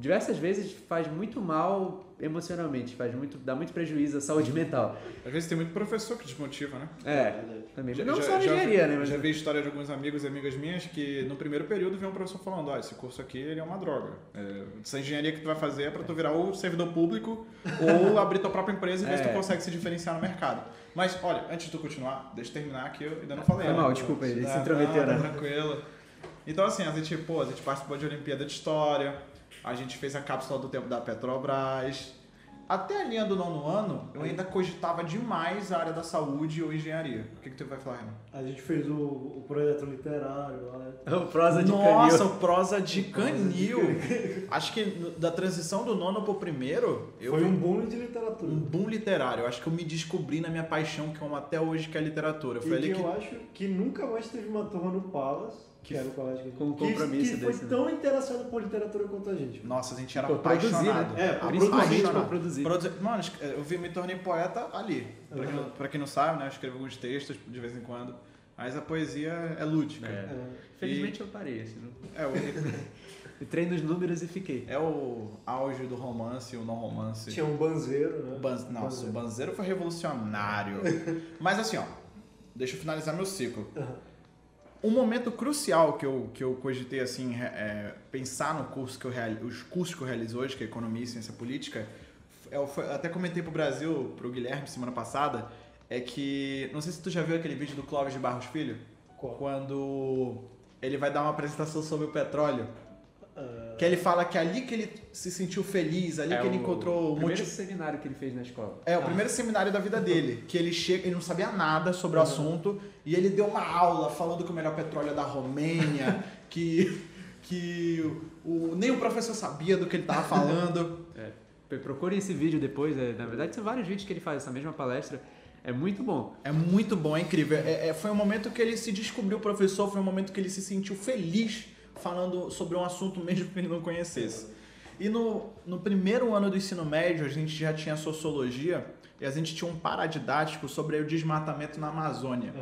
diversas vezes faz muito mal emocionalmente, faz muito, dá muito prejuízo à saúde mental. Às vezes tem muito professor que desmotiva, né? É, verdade. também. Já- não já- só na já- engenharia, né? Mas Já vi história de alguns amigos e amigas minhas que no primeiro período vem um professor falando, ó, esse curso aqui ele é uma droga. É, essa engenharia que tu vai fazer é pra tu virar ou servidor público ou abrir tua própria empresa e ver se tu É. consegue se diferenciar no mercado. Mas, olha, antes de tu continuar, deixa eu terminar que eu ainda não falei. Foi né? mal, desculpa ele se Não, intrometeu, né? Tranquilo. Então, assim, a gente, pô, a gente participou de Olimpíada de História, a gente fez a cápsula do tempo da Petrobras. Até a linha do nono ano, eu ainda cogitava demais a área da saúde ou engenharia. O que, que tu vai falar, Renan? A gente fez o, o projeto literário lá. O prosa de Nossa, canil. o prosa de O prosa de canil. Acho que da transição do nono pro primeiro, eu Foi um boom de literatura. um boom literário. Eu acho que eu me descobri na minha paixão, que eu amo até hoje, que é a literatura. Foi e ali que que. eu acho que nunca mais teve uma turma no Palace, que era o colégio que, Com um que- compromisso que foi desse, né? tão interessado por literatura quanto a gente. Nossa, a gente era Por produzir, apaixonado. né? É, Principalmente por produzir. Produzir- Mano, eu vi, me tornei poeta ali. Pra quem, não- Uhum. pra quem não sabe, né? Eu escrevo alguns textos de vez em quando. Mas a poesia é lúdica. É. É, Felizmente eu parei, assim, não- É, o, Entrei nos números e fiquei. é o auge do romance e o não romance. tinha um banzeiro, né? Ban- Nossa, o Banzeiro foi revolucionário. Mas assim, ó, deixa eu finalizar meu ciclo. Um momento crucial que eu, que eu cogitei, assim, é, pensar no curso que eu reali- os cursos que eu realizo hoje, que é Economia e Ciência Política, eu foi- até comentei pro Brasil, pro Guilherme, semana passada, é que, não sei se tu já viu aquele vídeo do Clóvis de Barros Filho, Qual? quando ele vai dar uma apresentação sobre o petróleo, que ele fala que ali que ele se sentiu feliz, ali É que ele o encontrou o primeiro seminário que ele fez na escola. é, o primeiro seminário da vida dele, que ele chega, ele não sabia nada sobre o Uhum. assunto, e ele deu uma aula falando que o melhor petróleo é da Romênia, que, que o, nem o professor sabia do que ele estava falando. P- Procurem esse vídeo depois. é, na verdade, são vários vídeos que ele faz essa mesma palestra. É muito bom. É muito bom, é incrível. É, é- foi um momento que ele se descobriu professor, foi um momento que ele se sentiu feliz falando sobre um assunto mesmo que ele não conhecesse. E no, no primeiro ano do ensino médio, a gente já tinha sociologia e a gente tinha um paradidático sobre o desmatamento na Amazônia.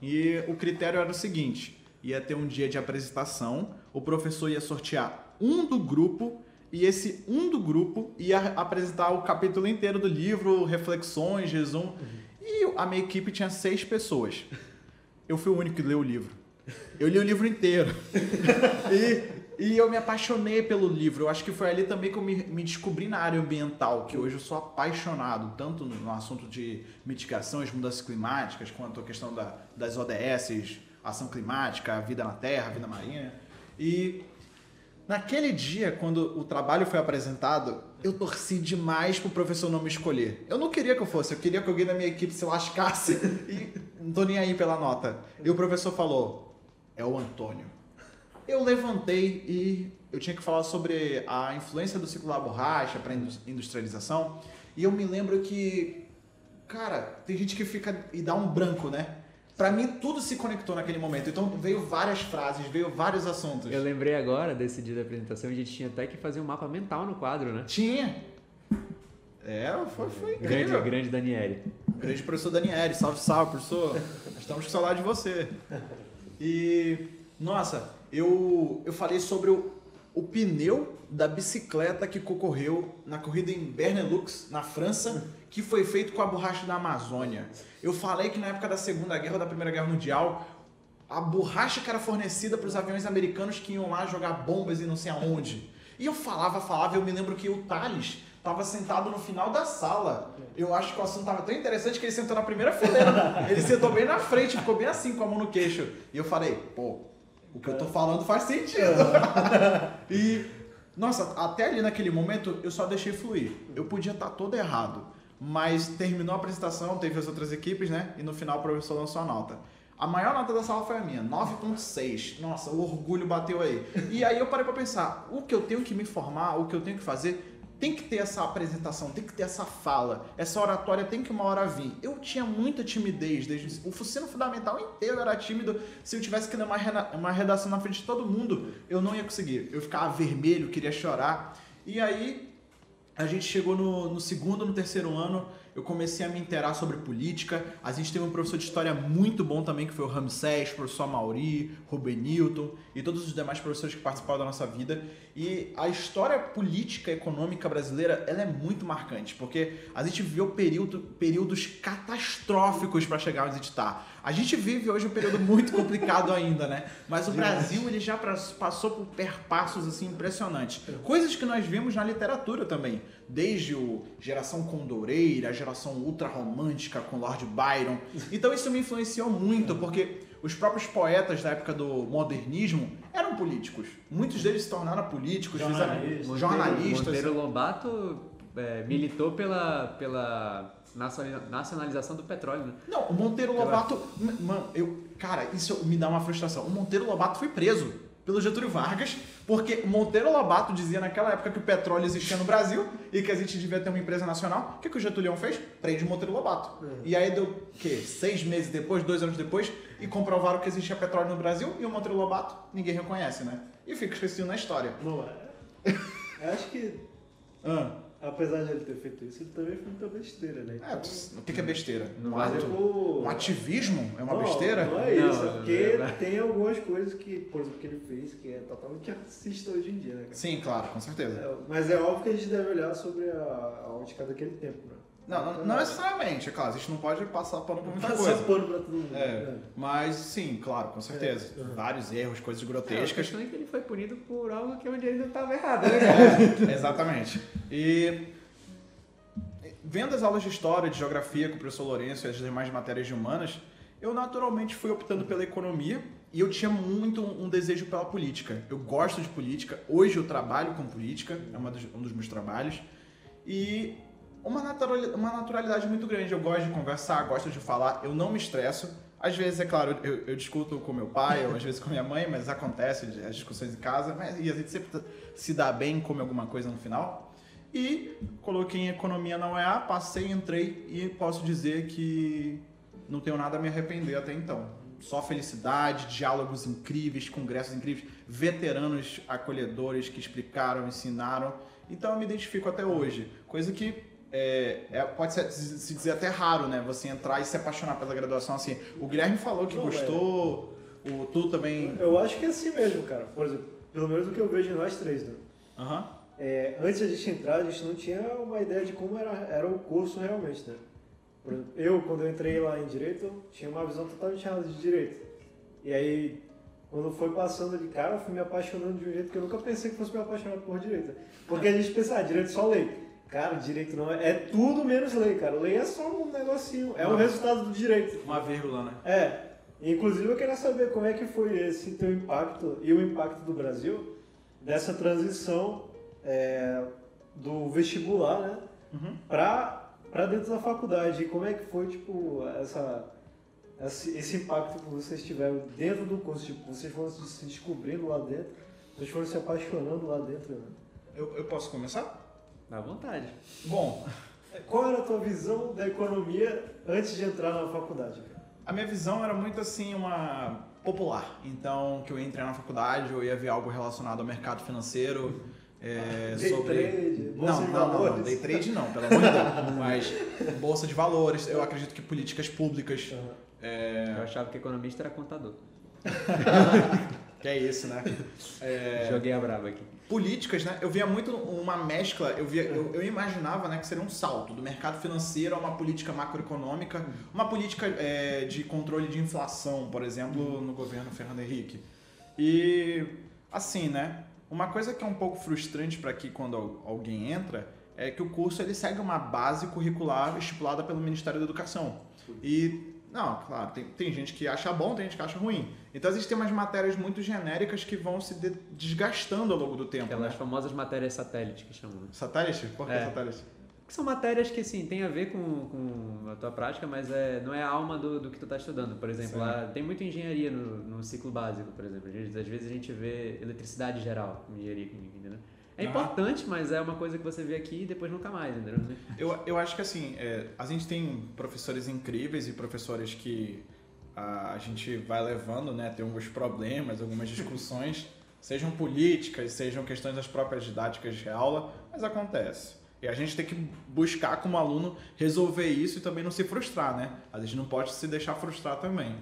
E o critério era o seguinte: ia ter um dia de apresentação, o professor ia sortear um do grupo e esse um do grupo ia apresentar o capítulo inteiro do livro, reflexões, resumo. E a minha equipe tinha seis pessoas. Eu fui o único que leu o livro. Eu li o livro inteiro. e, e eu me apaixonei pelo livro. Eu acho que foi ali também que eu me, me descobri na área ambiental, que hoje eu sou apaixonado, tanto no, assunto de mitigação às mudanças climáticas, quanto a questão da, das ODS, ação climática, a vida na terra, a vida marinha. E naquele dia, quando o trabalho foi apresentado, eu torci demais pro professor não me escolher. Eu não queria que eu fosse, eu queria que alguém da minha equipe se lascasse e não tô nem aí pela nota. E o professor falou: é o Antônio. Eu levantei e eu tinha que falar sobre a influência do ciclo da borracha para industrialização. E eu me lembro que, cara, tem gente que fica e dá um branco, né? Pra mim tudo se conectou naquele momento. Então veio várias frases, veio vários assuntos. Eu lembrei agora desse dia da apresentação, a gente tinha até que fazer um mapa mental no quadro, né? Tinha. É, foi, foi Grande, incrível. grande Daniele. Grande professor Daniele, salve, salve, professor. Estamos com saudade de você. E, nossa, eu, eu falei sobre o, o pneu da bicicleta que concorreu na corrida em Benelux, na França, que foi feito com a borracha da Amazônia. Eu falei que na época da Segunda Guerra ou da Primeira Guerra Mundial, a borracha que era fornecida para os aviões americanos que iam lá jogar bombas e não sei aonde. E eu falava, falava, eu me lembro que o Thales estava sentado no final da sala. Eu acho que o assunto estava tão interessante que ele sentou na primeira fileira. Ele sentou bem na frente, ficou bem assim, com a mão no queixo. E eu falei, pô, o que eu tô falando faz sentido. e, nossa, até ali naquele momento eu só deixei fluir. Eu podia estar todo errado. Mas terminou a apresentação, teve as outras equipes, né? E no final o professor lançou a nota. A maior nota da sala foi a minha, 9.6. Nossa, o orgulho bateu aí. E aí eu parei para pensar, o que eu tenho que me formar, o que eu tenho que fazer, tem que ter essa apresentação, tem que ter essa fala, essa oratória tem que uma hora vir. Eu tinha muita timidez desde o ensino fundamental inteiro era tímido. Se eu tivesse que uma, uma redação na frente de todo mundo, eu não ia conseguir. Eu ficava vermelho, queria chorar. E aí a gente chegou no, no segundo, no terceiro ano, eu comecei a me interar sobre política. A gente teve um professor de história muito bom também, que foi o Ramsés, professor Mauri, Ruben Newton e todos os demais professores que participaram da nossa vida. E a história política e econômica brasileira, ela é muito marcante, porque a gente viveu período, períodos catastróficos para chegar onde a gente está. A gente vive hoje um período muito complicado ainda, né? Mas o Brasil, ele já passou por perpassos assim impressionantes. Coisas que nós vimos na literatura também, desde o Geração Condoreira, a geração ultra romântica com Lord Byron. Então isso me influenciou muito, porque os próprios poetas da época do modernismo eram políticos. Muitos deles se tornaram políticos, jornalistas. Fizeram, jornalistas. Monteiro Lobato é, militou pela, pela nacionalização do petróleo, né? Não, o Monteiro Lobato. Mano, eu. Cara, isso me dá uma frustração. O Monteiro Lobato foi preso pelo Getúlio Vargas, porque Monteiro Lobato dizia naquela época que o petróleo existia no Brasil e que a gente devia ter uma empresa nacional. O que, que o Getúlio fez? Prende o Monteiro Lobato. É. E aí deu o quê? Seis meses depois, dois anos depois, e comprovaram que existia petróleo no Brasil e o Monteiro Lobato ninguém reconhece, né? E fica esquecido na história. Não é. Eu acho que. Ah. Apesar de ele ter feito isso, ele também fez muita besteira, né? É, o que é besteira? Não um, tipo... um ativismo é uma não, besteira? Não é isso, não, é porque é tem algumas coisas que, por exemplo, que ele fez que é totalmente racista hoje em dia, né? Cara? Sim, claro, com certeza. É, mas é óbvio que a gente deve olhar sobre a, a ótica daquele tempo, né? Não, não, não, necessariamente, é claro, a gente não pode passar pano por muita passar coisa. pano pra todo mundo. É, é. Mas sim, claro, com certeza. É. Vários erros, coisas grotescas. É, a questão é que ele foi punido por algo que onde ele não estava errado, né? Exatamente. E vendo as aulas de história, de geografia com o professor Lourenço e as demais matérias de humanas, eu naturalmente fui optando pela economia e eu tinha muito um desejo pela política. Eu gosto de política, hoje eu trabalho com política, é dos, um dos meus trabalhos, e uma naturalidade, uma naturalidade muito grande. Eu gosto de conversar, gosto de falar, eu não me estresso. Às vezes, é claro, eu, eu discuto com meu pai, ou às vezes com minha mãe, mas acontece as discussões em casa, mas, e a gente sempre se dá bem, come alguma coisa no final. E coloquei em economia na UEA, passei, entrei e posso dizer que não tenho nada a me arrepender até então. Só felicidade, diálogos incríveis, congressos incríveis, veteranos acolhedores que explicaram, ensinaram. Então eu me identifico até hoje. Coisa que é, é, pode ser, se dizer até raro, né? Você entrar e se apaixonar pela graduação assim. O Guilherme falou que não, gostou, é. o tu também. Eu acho que é assim mesmo, cara. Por exemplo, pelo menos o que eu vejo em nós três, né? Uhum. É, antes de a gente entrar, a gente não tinha uma ideia de como era, era o curso realmente, né? Eu, quando eu entrei lá em Direito, tinha uma visão totalmente errada de Direito. E aí, quando foi passando de cara, eu fui me apaixonando de um jeito que eu nunca pensei que fosse me apaixonar por Direito. Porque a gente pensa, ah, Direito é só lei. Cara, Direito não é... É tudo menos lei, cara. Lei é só um negocinho. É o resultado do Direito. Uma vírgula, né? É. Inclusive, eu queria saber como é que foi esse teu impacto e o impacto do Brasil dessa transição é, do vestibular, né? Uhum. Pra, pra dentro da faculdade. E como é que foi, tipo, essa, esse, esse impacto que vocês tiveram dentro do curso? Tipo, vocês foram se descobrindo lá dentro, vocês foram se apaixonando lá dentro, né? Eu, eu posso começar? À vontade. Bom, qual era a tua visão da economia antes de entrar na faculdade? A minha visão era muito assim, uma popular. Então, que eu ia entrar na faculdade, eu ia ver algo relacionado ao mercado financeiro, é, Day sobre. trade, bolsa não, de não, não, não, valores. day trade não, pelo amor de Deus. Mas bolsa de valores, eu acredito que políticas públicas. Aham. é, Eu achava que economista era contador. que é isso, né? É, Joguei a brava aqui. Políticas, né? Eu via muito uma mescla, eu, via, eu, eu imaginava né, que seria um salto do mercado financeiro a uma política macroeconômica, uma política é, de controle de inflação, por exemplo, no governo Fernando Henrique. E, assim, né? Uma coisa que é um pouco frustrante para aqui quando al- alguém entra é que o curso ele segue uma base curricular estipulada pelo Ministério da Educação. E, não, claro, tem, tem gente que acha bom, tem gente que acha ruim. Então existem umas matérias muito genéricas que vão se de- desgastando ao longo do tempo. Aquelas Né? famosas matérias satélite que chamam. né? Satélite? Por que É. satélite? Que são matérias que, assim, tem a ver com, com a tua prática, mas é, não é a alma do, do que tu tá estudando. Por exemplo, Sim. lá, tem muita engenharia no, no ciclo básico, por exemplo. Às vezes, às vezes a gente vê eletricidade geral, engenharia química, entendeu? É Ah. importante, mas é uma coisa que você vê aqui e depois nunca mais, entendeu? Eu, eu acho que assim, é, a gente tem professores incríveis e professores que a, a gente vai levando, né? Tem alguns problemas, algumas discussões, sejam políticas, sejam questões das próprias didáticas de aula, mas acontece. E a gente tem que buscar como aluno resolver isso e também não se frustrar, né? A gente não pode se deixar frustrar também.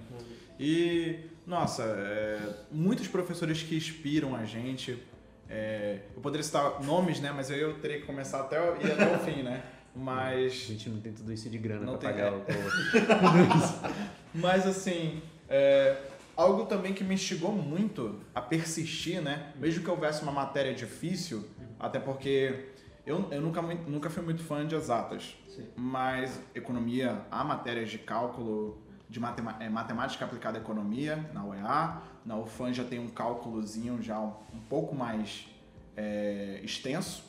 E, nossa, é, muitos professores que inspiram a gente. É, eu poderia citar nomes, né? Mas aí eu teria que começar até, o- ir até o fim, né? A Mas, gente não tem tudo isso de grana Não pra tem, pagar é. o... mas assim, é, algo também que me instigou muito a persistir, né? Mesmo que houvesse uma matéria difícil, até porque eu, eu nunca, nunca fui muito fã de exatas. Sim. Mas economia, há matérias de cálculo, de é, matemática aplicada à economia, na UEA. Na UFAM já tem um cálculozinho já um, pouco mais é, extenso.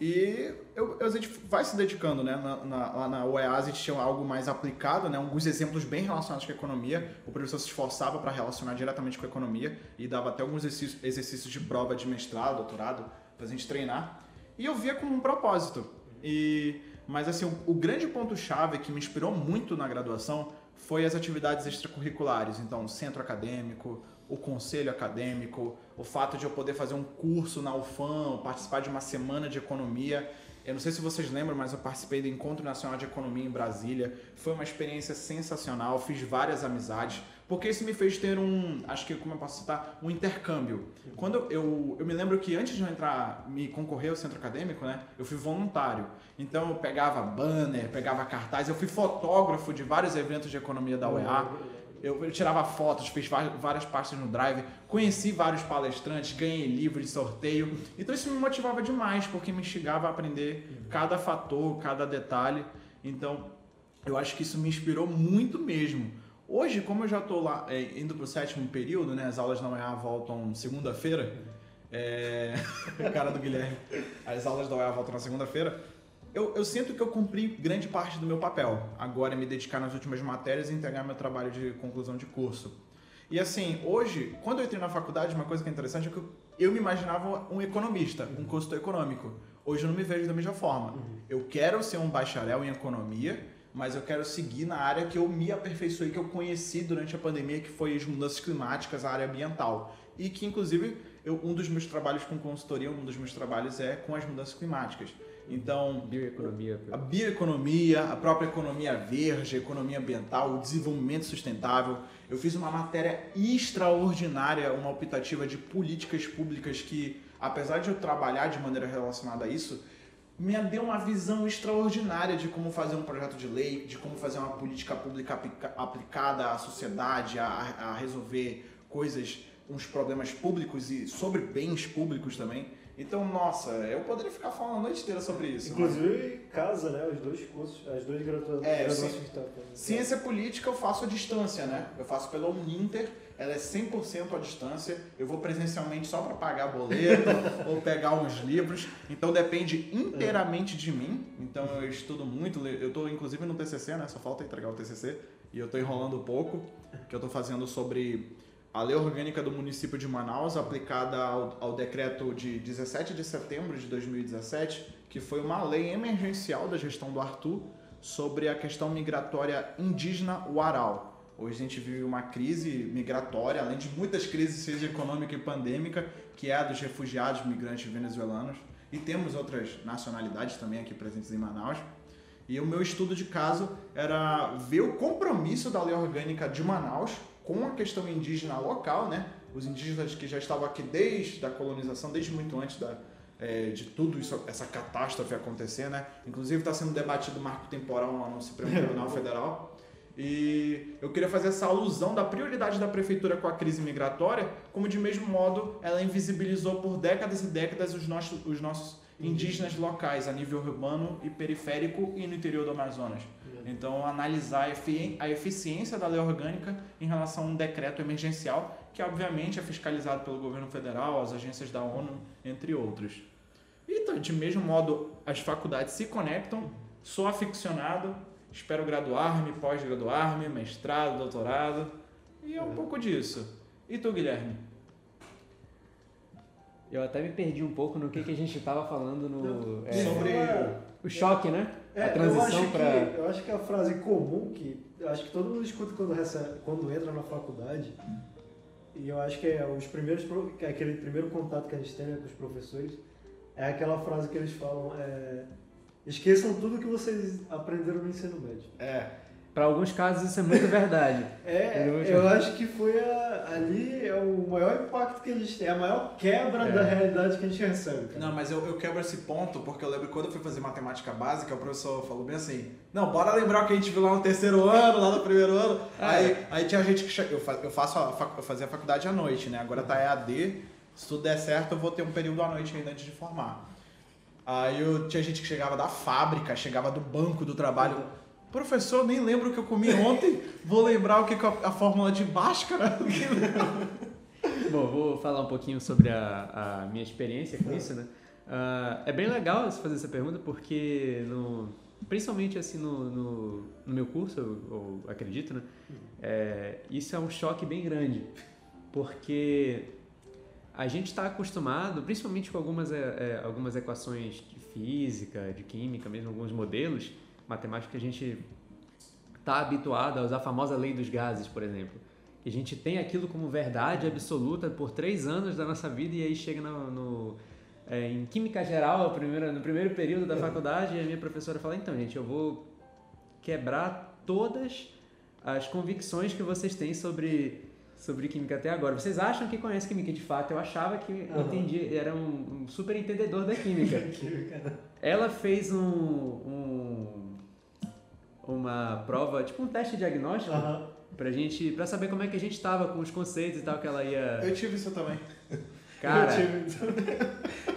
E eu, a gente vai se dedicando, né? Na, na, lá na gente tinha algo mais aplicado, né? Alguns exemplos bem relacionados com a economia. O professor se esforçava para relacionar diretamente com a economia e dava até alguns exercícios, exercícios de prova de mestrado, doutorado, para a gente treinar. E eu via como um propósito. E, mas assim, o, o grande ponto-chave que me inspirou muito na graduação foi as atividades extracurriculares. Então, o centro acadêmico, o conselho acadêmico, o fato de eu poder fazer um curso na UFAM, participar de uma semana de economia. Eu não sei se vocês lembram, mas eu participei do Encontro Nacional de Economia em Brasília. Foi uma experiência sensacional, fiz várias amizades, porque isso me fez ter um, acho que como eu posso citar, um intercâmbio. Quando eu, eu me lembro que antes de eu entrar, me concorrer ao centro acadêmico, né, eu fui voluntário. Então eu pegava banner, pegava cartaz, eu fui fotógrafo de vários eventos de economia da UEA. Eu, eu tirava fotos, fiz várias partes no Drive, conheci vários palestrantes, ganhei livro de sorteio. Então isso me motivava demais, porque me instigava a aprender cada fator, cada detalhe. Então eu acho que isso me inspirou muito mesmo. Hoje, como eu já estou lá é, indo para o sétimo período, né, as aulas da manhã voltam segunda-feira. É... Cara do Guilherme. As aulas da UEA voltam na segunda-feira. Eu, eu sinto que eu cumpri grande parte do meu papel. Agora é me dedicar nas últimas matérias e entregar meu trabalho de conclusão de curso. E assim, hoje, quando eu entrei na faculdade, uma coisa que é interessante é que eu, eu me imaginava um economista, um consultor econômico. Hoje eu não me vejo da mesma forma. Eu quero ser um bacharel em economia, mas eu quero seguir na área que eu me aperfeiçoei, que eu conheci durante a pandemia, que foi as mudanças climáticas, a área ambiental. E que, inclusive, eu, um dos meus trabalhos com consultoria, um dos meus trabalhos é com as mudanças climáticas. Então, Bioeconomia. a bioeconomia, a própria economia verde, a economia ambiental, o desenvolvimento sustentável. Eu fiz uma matéria extraordinária, uma optativa de políticas públicas que, apesar de eu trabalhar de maneira relacionada a isso, me deu uma visão extraordinária de como fazer um projeto de lei, de como fazer uma política pública aplica- aplicada à sociedade, a, a resolver coisas, uns problemas públicos e sobre bens públicos também. Então, nossa, eu poderia ficar falando a noite inteira sobre isso. mas- Inclusive, casa, né? Os dois cursos, as duas gradua- É, graduações que tá fazendo. Ciência política eu faço à distância, né? Eu faço pela Uninter, ela é 100% à distância. Eu vou presencialmente só para pagar boleto ou pegar uns livros. Então depende inteiramente de mim. Então eu estudo muito. Eu tô inclusive no TCC, né? Só falta entregar o TCC. E eu tô enrolando um pouco, que eu tô fazendo sobre a lei orgânica do município de Manaus, aplicada ao, ao decreto de 17 de setembro de 2017, que foi uma lei emergencial da gestão do Arthur sobre a questão migratória indígena Uaral. Hoje a gente vive uma crise migratória, além de muitas crises, seja econômica e pandêmica, que é a dos refugiados migrantes venezuelanos. E temos outras nacionalidades também aqui presentes em Manaus. E o meu estudo de caso era ver o compromisso da lei orgânica de Manaus com a questão indígena local, né? Os indígenas que já estavam aqui desde a colonização, desde muito antes da, é, de tudo isso, essa catástrofe acontecer, né? Inclusive está sendo debatido o marco temporal no Supremo Tribunal Federal. E eu queria fazer essa alusão da prioridade da prefeitura com a crise migratória, como de mesmo modo ela invisibilizou por décadas e décadas os nossos, os nossos indígenas locais a nível urbano e periférico e no interior do Amazonas. Então, analisar a eficiência da lei orgânica em relação a um decreto emergencial, que obviamente é fiscalizado pelo governo federal, as agências da ONU, entre outros. E de mesmo modo, as faculdades se conectam. Sou aficionado, espero graduar-me, pós-graduar-me, mestrado, doutorado. E é um pouco disso. E tu, Guilherme? Eu até me perdi um pouco no que, que a gente estava falando no. É, sobre o choque, né? É, a transição para. Eu acho que a frase comum que eu acho que todo mundo escuta quando, recebe, quando entra na faculdade, e eu acho que é os primeiros, é aquele primeiro contato que a gente tem né, com os professores, é aquela frase que eles falam: é, esqueçam tudo que vocês aprenderam no ensino médio. É. Para alguns casos isso é muito verdade. é, eu acho que foi a, ali é o maior impacto que a gente tem, a maior quebra é. da realidade que a gente recebe. Cara. Não, mas eu, eu quebro esse ponto porque eu lembro quando eu fui fazer matemática básica, o professor falou bem assim: não, bora lembrar o que a gente viu lá no terceiro ano, lá no primeiro ano. É. Aí, aí tinha gente que. Eu, eu, faço a, eu fazia a faculdade à noite, né? Agora tá EAD. Se tudo der certo, eu vou ter um período à noite ainda antes de formar. Aí eu, tinha gente que chegava da fábrica, chegava do banco do trabalho. Professor, nem lembro o que eu comi ontem. Vou lembrar o que é a fórmula de Bhaskara. Bom, vou falar um pouquinho sobre a, a minha experiência com isso, né? Uh, é bem legal fazer essa pergunta porque, no, principalmente assim no, no, no meu curso, eu, eu acredito, né? É, isso é um choque bem grande, porque a gente está acostumado, principalmente com algumas, é, é, algumas equações de física, de química, mesmo alguns modelos, matemática que a gente está habituado a usar a famosa lei dos gases, por exemplo. Que a gente tem aquilo como verdade absoluta por três anos da nossa vida e aí chega no, no é, em Química Geral, primeiro, no primeiro período da faculdade, e a minha professora fala, então, gente, eu vou quebrar todas as convicções que vocês têm sobre sobre química até agora. Vocês acham que conhecem química? De fato, eu achava que uhum. entendi, era um, um super entendedor da química. Ela fez um, um uma prova, tipo um teste diagnóstico, uhum. pra gente, pra saber como é que a gente tava com os conceitos e tal que ela ia... Eu tive isso também. Cara... Eu tive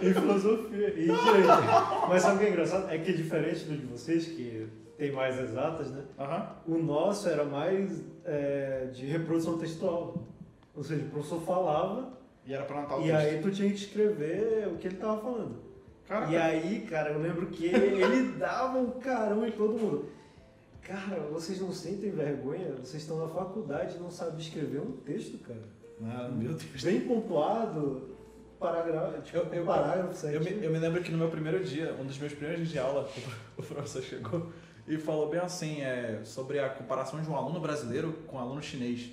em filosofia e direito. Mas sabe o que é engraçado? É que diferente do de vocês, que tem mais exatas, né? Uhum. O nosso era mais é, de reprodução textual. Ou seja, o professor falava... E era pra anotar o E texto. aí tu tinha que escrever o que ele tava falando. Caraca. E aí, cara, eu lembro que ele dava um carão em todo mundo. Cara, vocês não sentem vergonha? Vocês estão na faculdade e não sabem escrever um texto, cara. Ah, meu Deus. Bem pontuado, parágrafo, tipo, eu, eu, parágrafo eu, me, eu me lembro que no meu primeiro dia, um dos meus primeiros dias de aula, o professor chegou e falou bem assim, é, sobre a comparação de um aluno brasileiro com um aluno chinês.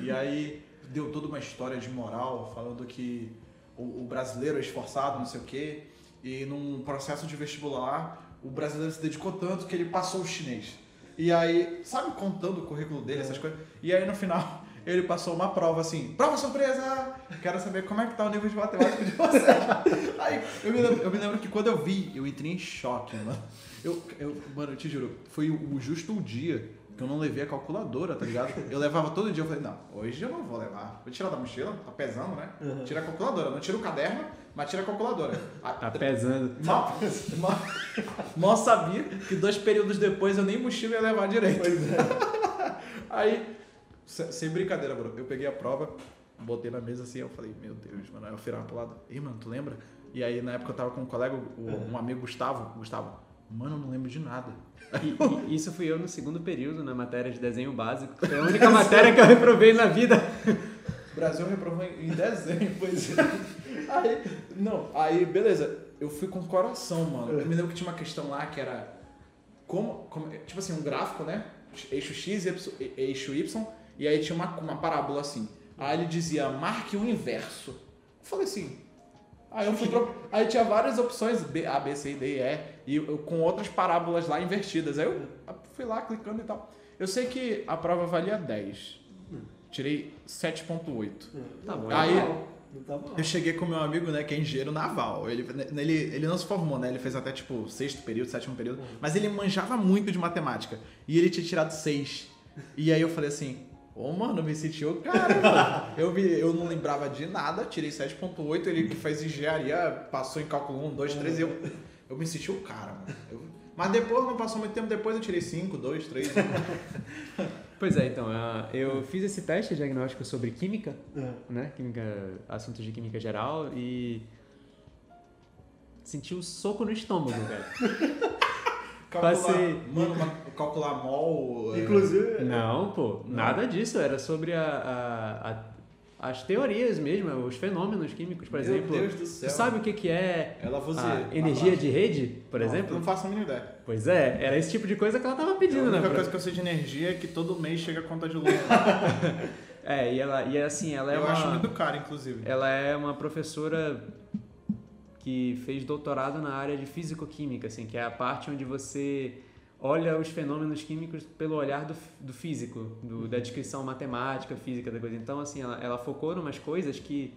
e aí deu toda uma história de moral, falando que o, o brasileiro é esforçado, não sei o quê, e num processo de vestibular, o brasileiro se dedicou tanto que ele passou o chinês. E aí, sabe, contando o currículo dele, essas é. coisas. E aí no final, ele passou uma prova assim, prova surpresa! Quero saber como é que tá o nível de matemática de vocês. aí eu me, lembro, eu me lembro que quando eu vi, eu entrei em choque, mano. Eu, eu, mano, eu te juro, foi o, justo o dia que eu não levei a calculadora, tá ligado? Eu levava todo dia, eu falei, não, hoje eu não vou levar. Vou tirar da mochila, tá pesando, né? Uhum. Tira a calculadora, não tira o caderno, mas tira a calculadora. Tá pesando. Mal, mal, mal sabia que dois períodos depois eu nem mochila ia levar direito. Pois é. Aí, sem brincadeira, bro, eu peguei a prova, botei na mesa assim, eu falei, meu Deus, mano, aí eu virava pro lado, ei, mano, tu lembra? E aí, na época, eu tava com um colega, um amigo, Gustavo, Gustavo, mano, eu não lembro de nada. E, e, isso fui eu no segundo período, na matéria de desenho básico. Foi a única matéria que eu reprovei na vida. O Brasil reprovou em desenho, pois é. Aí, não, aí, beleza. Eu fui com coração, mano. Eu me lembro que tinha uma questão lá que era como, como tipo assim, um gráfico, né? Eixo X, eixo Y, E aí tinha uma, uma parábola assim. Aí ele dizia, marque o inverso. Eu falei assim. Aí eu fui pro... Aí tinha várias opções, B, A, B, C, D, E, e eu- com outras parábolas lá invertidas. Aí eu fui lá clicando e tal. Eu sei que a prova valia 10. Tirei 7.8. Tá bom. Aí- Não tá bom. Eu cheguei com meu amigo, né, que é engenheiro naval. Ele, ele, ele não se formou, né? Ele fez até tipo sexto período, sétimo período. Mas ele manjava muito de matemática. E ele tinha tirado seis. E aí eu falei assim, ô mano, me senti o cara. Eu, vi, eu não lembrava de nada, tirei 7.8, ele que fez engenharia, passou em cálculo 1, 2, 3, e eu, eu me senti o cara, mano. Eu- mas depois, não passou muito tempo depois, eu tirei 5, 2, 3. Pois é, então, ah, eu fiz esse teste diagnóstico sobre química, É. né? Química, assuntos de química geral e senti um soco no estômago, velho. Passei. Mano, uma- calcular mol. é, Inclusive, Não, pô, nada disso. Era sobre a, a- a- as teorias mesmo, os fenômenos químicos, por Meu exemplo. Deus do céu. Tu sabe o que, que é a energia de rede, por Não, exemplo? Não faço a mínima ideia. Pois é, era esse tipo de coisa que ela tava A pedindo, né? única pra- coisa que eu sei de energia é que todo mês chega a conta de luz. É, e ela e assim, ela é eu uma acho muito caro, inclusive. ela é uma professora que fez doutorado na área de físico-química, assim, que é a parte onde você olha os fenômenos químicos pelo olhar do, do físico, do- da descrição matemática, física da coisa. Então, assim, ela, ela focou em umas coisas que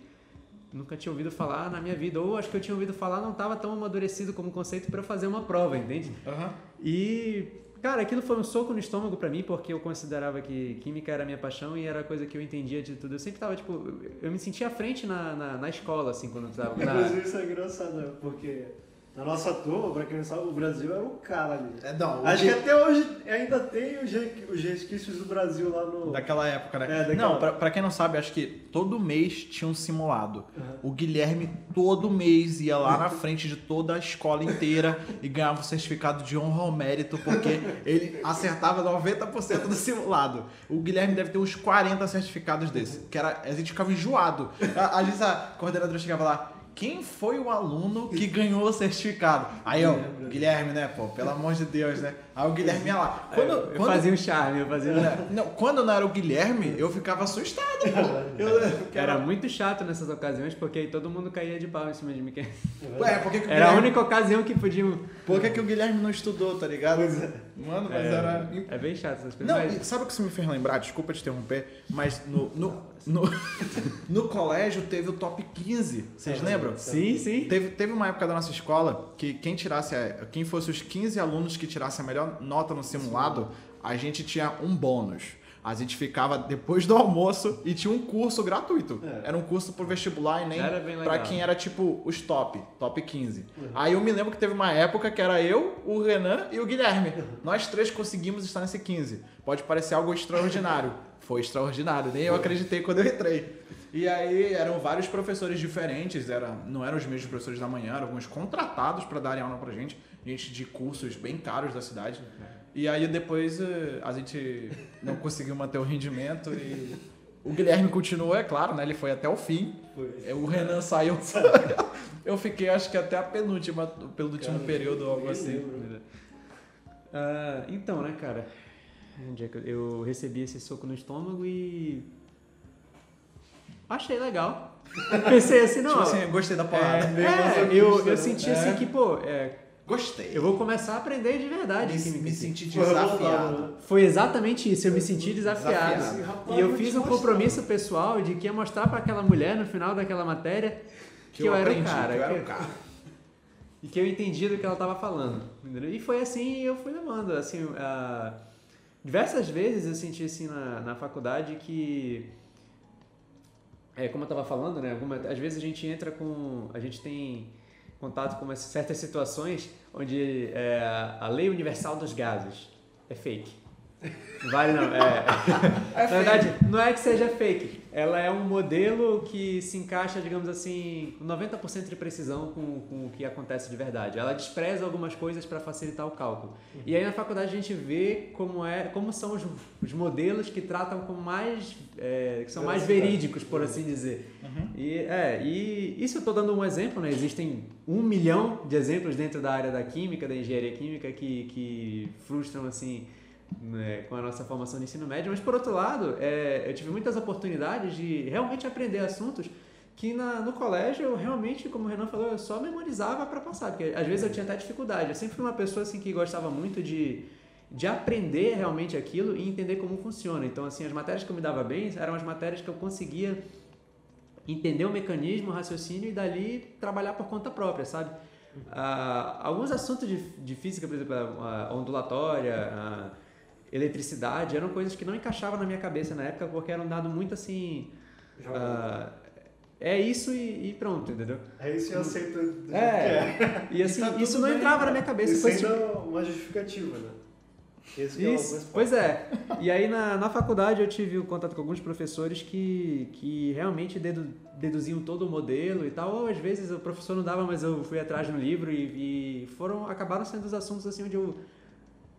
nunca tinha ouvido falar na minha vida, ou acho que eu tinha ouvido falar não estava tão amadurecido como conceito para eu fazer uma prova, entende? Aham. E, cara, aquilo foi um soco no estômago pra mim, porque eu considerava que química era a minha paixão e era a coisa que eu entendia de tudo. Eu sempre tava, tipo, eu me sentia à frente na, na, na escola, assim, quando eu tava. na- inclusive isso é engraçado, né? Porque na nossa turma, pra quem não sabe, o Brasil era um cara ali. É, não, o Acho que- que até hoje ainda tem os resquícios do Brasil lá no. Daquela época, né? É, daquela- Não, pra, pra quem não sabe, acho que todo mês tinha um simulado. Uhum. O Guilherme todo mês ia lá na frente de toda a escola inteira e ganhava o certificado de honra ao mérito, porque ele acertava 90% do simulado. O Guilherme deve ter uns 40 certificados desse, que era, a gente ficava enjoado. A- Às vezes a coordenadora chegava lá, quem foi o aluno que ganhou o certificado? Aí eu, Guilherme, né, pô, pelo amor de Deus, né? Aí o Guilherme ia lá. Quando, eu quando- fazia um charme, eu fazia. é, Não, quando não era o Guilherme, eu ficava assustado, pô. Eu, porque Era muito chato nessas ocasiões, porque aí todo mundo caía de pau em cima de mim. Ué, por que, que Era a única ocasião que podiam. por que, que o Guilherme não estudou, tá ligado? Mano, mas era. É bem chato essas coisas. Não, mas- sabe o que você me fez lembrar? Desculpa te interromper, mas no, no, no, no colégio teve o top 15. Vocês lembram? Sim, sim. Teve, teve uma época da nossa escola que quem tirasse, a- quem fosse os 15 alunos que tirassem a melhor nota no simulado, a gente tinha um bônus. A gente ficava depois do almoço e tinha um curso gratuito. É. Era um curso pro vestibular e nem legal. quem era tipo os top, top 15. Aí eu me lembro que teve uma época que era eu, o Renan e o Guilherme. Nós três conseguimos estar nesse 15. Pode parecer algo extraordinário. Foi extraordinário, nem eu acreditei quando eu entrei. E aí eram vários professores diferentes, era, não eram os mesmos professores da manhã, eram alguns contratados para darem aula pra gente, gente de cursos bem caros da cidade. E aí depois eh, a gente não conseguiu manter o rendimento e o Guilherme continuou, é claro, né? Ele foi até o fim. Foi. O Renan saiu. Eu fiquei, acho que até a penúltima, pelo último Cara, período ou algo assim. Ah, então, né, cara? Um dia que eu- eu recebi esse soco no estômago e. Achei legal. Pensei assim, não. Tipo assim, eu gostei da meio é, masoquista, eu, eu né? senti É. assim que, pô, é, Gostei. eu vou começar a aprender de verdade me, química me senti desafiado. né? Foi exatamente isso, eu me senti desafiado. Desafiado. Rapaz, E eu fiz um mostrar. compromisso pessoal de que ia mostrar pra aquela mulher no final daquela matéria que, eu, era o cara. que eu era que- o cara. e que eu entendi do que ela tava falando. entendeu? E foi assim eu fui levando. Assim, ah, diversas vezes eu senti assim na, na faculdade que. É, como eu tava falando, né? alguma- às vezes a gente entra com. A gente tem contato com certas situações onde é, a lei universal dos gases é fake. Vale não. É, na verdade, não é que seja fake. Ela é um modelo que se encaixa, digamos assim, com 90% de precisão com, com o que acontece de verdade. Ela despreza algumas coisas para facilitar o cálculo. E aí na faculdade a gente vê como, é, como são os, os modelos que tratam com mais. é, que são mais verídicos, por assim dizer. E, é, e isso eu estou dando um exemplo, né? Existem um milhão de exemplos dentro da área da química, da engenharia química, que, que frustram assim né, com a nossa formação de ensino médio, mas por outro lado, é, eu tive muitas oportunidades de realmente aprender assuntos que na, no colégio eu realmente, como o Renan falou, eu só memorizava para passar, porque às vezes eu tinha até dificuldade. Eu sempre fui uma pessoa assim que gostava muito de, de aprender realmente aquilo e entender como funciona. Então, assim, as matérias que eu me dava bem eram as matérias que eu conseguia entender o mecanismo, o raciocínio e dali trabalhar por conta própria, sabe? Uh, alguns assuntos de, de física, por exemplo, a, ondulatória, a eletricidade, eram coisas que não encaixavam na minha cabeça na época porque eram dado muito assim. Uh, é isso e, e, pronto, entendeu? É isso e aceita do é, é. E assim, tá isso não bem, entrava na minha cabeça. Isso ainda tipo... uma justificativa, né? É isso, pois é. E aí na, na faculdade eu tive o contato com alguns professores que, que realmente dedu, deduziam todo o modelo e tal. Ou às vezes o professor não dava, mas eu fui atrás no livro e, e foram acabaram sendo os assuntos assim onde eu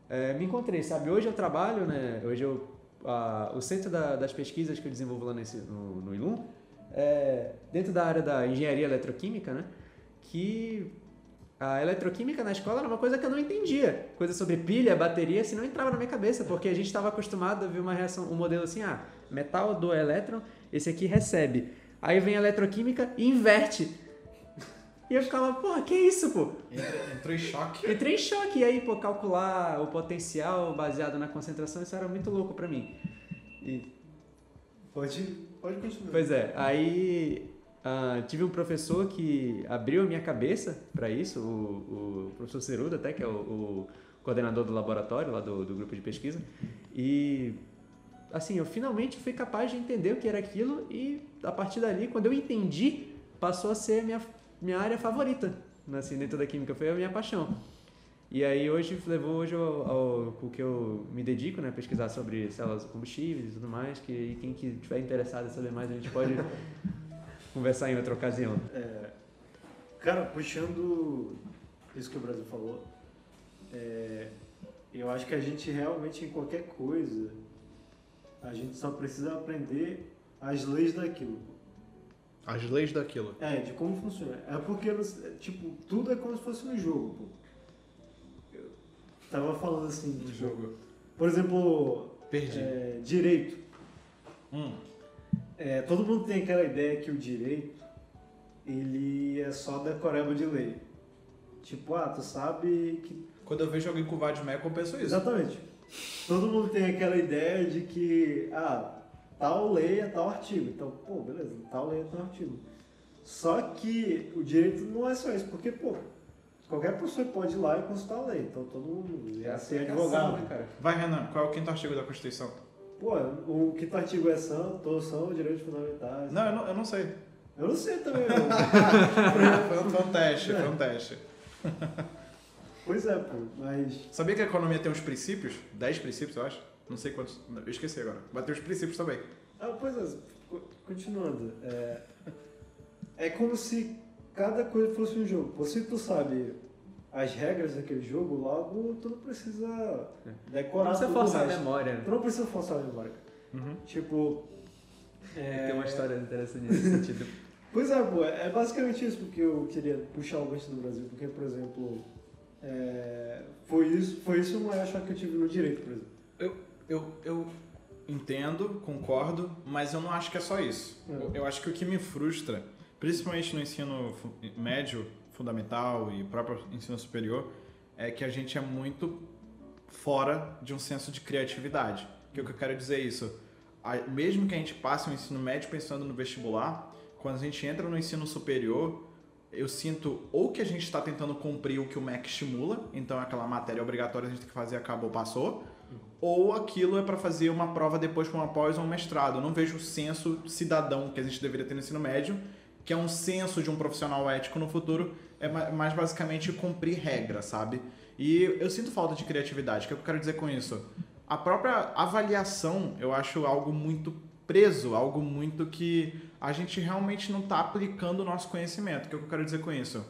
é, me encontrei, sabe? Hoje eu trabalho, né? Hoje eu a, o centro da, das pesquisas que eu desenvolvo lá nesse, no, no ILUM é, dentro da área da engenharia eletroquímica, né? Que a eletroquímica na escola era uma coisa que eu não entendia. Coisa sobre pilha, bateria, assim, não entrava na minha cabeça, porque a gente estava acostumado a ver uma reação, um modelo assim, ah, metal do elétron, esse aqui recebe. Aí vem a eletroquímica e inverte. E eu ficava, pô, que isso, pô? Entrou em choque. Entrei em choque. E aí, pô, calcular o potencial baseado na concentração, isso era muito louco para mim. E... Pode Pode continuar. Pois é, aí uh, tive um professor que abriu a minha cabeça para isso, o, o, professor Ceruda até, que é o, o coordenador do laboratório lá do, do, grupo de pesquisa, e assim, eu finalmente fui capaz de entender o que era aquilo e a partir dali, quando eu entendi, passou a ser minha, minha área favorita, assim, dentro da química, foi a minha paixão. E aí hoje levou hoje ao, ao, ao que eu me dedico, né, pesquisar sobre células combustíveis e tudo mais, que quem que estiver interessado em saber mais a gente pode conversar em outra ocasião. É, cara, puxando isso que o Brasil falou, é, eu acho que a gente realmente em qualquer coisa a gente só precisa aprender as leis daquilo. As leis daquilo. É, de como funciona. É porque, tipo, tudo é como se fosse um jogo, pô tava falando assim. Do jogo. Por exemplo. Perdi. É, direito. Hum. É, todo mundo tem aquela ideia que o direito ele é só decoreba de lei. Tipo, ah, tu sabe que. Quando eu vejo alguém com vademecum, eu penso isso. Exatamente. Todo mundo tem aquela ideia de que, ah, tal lei é tal artigo. Então, pô, beleza, tal lei é tal artigo. Só que o direito não é só isso, porque, pô, Qualquer pessoa pode ir lá e consultar a lei. Então todo mundo é ser advogado. Né, cara? Vai, Renan, qual é o quinto artigo da Constituição? Pô, o quinto artigo é são, todos são direitos fundamentais. Não, eu não, eu não sei. Eu não sei também. foi, um, foi um teste, é. foi um teste. Pois é, pô, mas. Sabia que a economia tem uns princípios? Dez princípios, eu acho? Não sei quantos. Eu esqueci agora. Mas tem os princípios também. Ah, pois é, continuando. É, é como se cada coisa fosse um jogo. Se tu sabe as regras daquele jogo, logo tu não precisa decorar Não precisa forçar a memória. Tu não precisa forçar a memória. Uhum. Tipo... É... Tem uma história interessante nesse sentido. Pois é, pô, é basicamente isso porque eu queria puxar o gancho do Brasil, porque, por exemplo, é... foi isso, foi isso o maior choque que eu tive no direito, por exemplo. Eu, eu, entendo, concordo, mas eu não acho que é só isso. É. Eu acho que o que me frustra principalmente no ensino médio, fundamental e próprio ensino superior, é que a gente é muito fora de um senso de criatividade. O que, é que eu quero dizer isso? Mesmo que a gente passe o ensino médio pensando no vestibular, quando a gente entra no ensino superior, eu sinto ou que a gente está tentando cumprir o que o MEC estimula, então aquela matéria obrigatória a gente tem que fazer, acabou, passou, ou aquilo é para fazer uma prova depois com uma pós ou um mestrado. Eu não vejo o senso cidadão que a gente deveria ter no ensino médio que é um senso de um profissional ético no futuro, é mais basicamente cumprir regra, sabe? E eu sinto falta de criatividade. O que eu quero dizer com isso? A própria avaliação eu acho algo muito preso, algo muito que a gente realmente não está aplicando o nosso conhecimento. O que eu quero dizer com isso?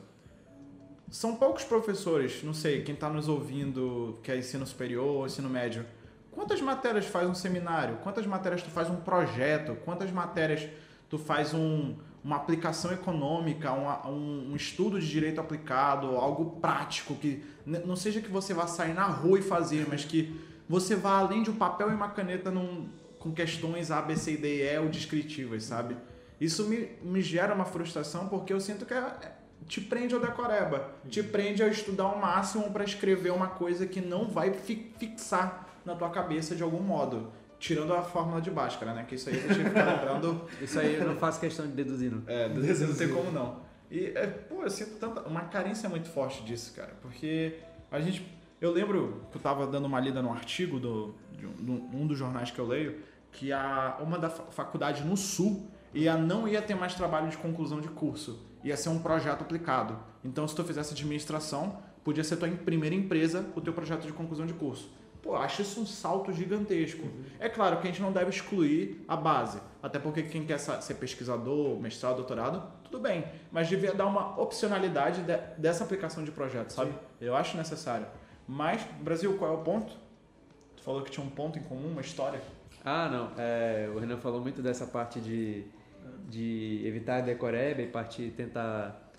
São poucos professores, não sei, quem está nos ouvindo, que é ensino superior, ensino médio. Quantas matérias faz um seminário? Quantas matérias tu faz um projeto? Quantas matérias tu faz um, uma aplicação econômica, um, um, estudo de direito aplicado, algo prático, que não seja que você vá sair na rua e fazer, mas que você vá além de um papel e uma caneta num, com questões A, B, C, D e E ou descritivas, sabe? Isso me, me gera uma frustração porque eu sinto que é, é, te prende ao decoreba, te prende a estudar o máximo para escrever uma coisa que não vai fi, fixar na tua cabeça de algum modo. Tirando a fórmula de Bhaskara, né? Que isso aí a gente fica lembrando. Isso aí eu não faço questão de deduzir, não. É, não tem como não. E, é, pô, eu sinto tanta, uma carência muito forte disso, cara. Porque a gente. Eu lembro que eu tava dando uma lida num artigo do, de um, um dos jornais que eu leio, que a, uma da faculdade no sul ia, não ia ter mais trabalho de conclusão de curso. Ia ser um projeto aplicado. Então, se tu fizesse administração, podia ser tua primeira empresa o teu projeto de conclusão de curso. Pô, acho isso um salto gigantesco. Uhum. É claro que a gente não deve excluir a base, até porque quem quer ser pesquisador, mestrado, doutorado, tudo bem, mas devia dar uma opcionalidade de, dessa aplicação de projeto, sabe? Sim. Eu acho necessário. Mas, Brasil, qual é o ponto? Tu falou que tinha um ponto em comum, uma história. Ah, não. É, o Renan falou muito dessa parte de, de evitar a decoreba e partir tentar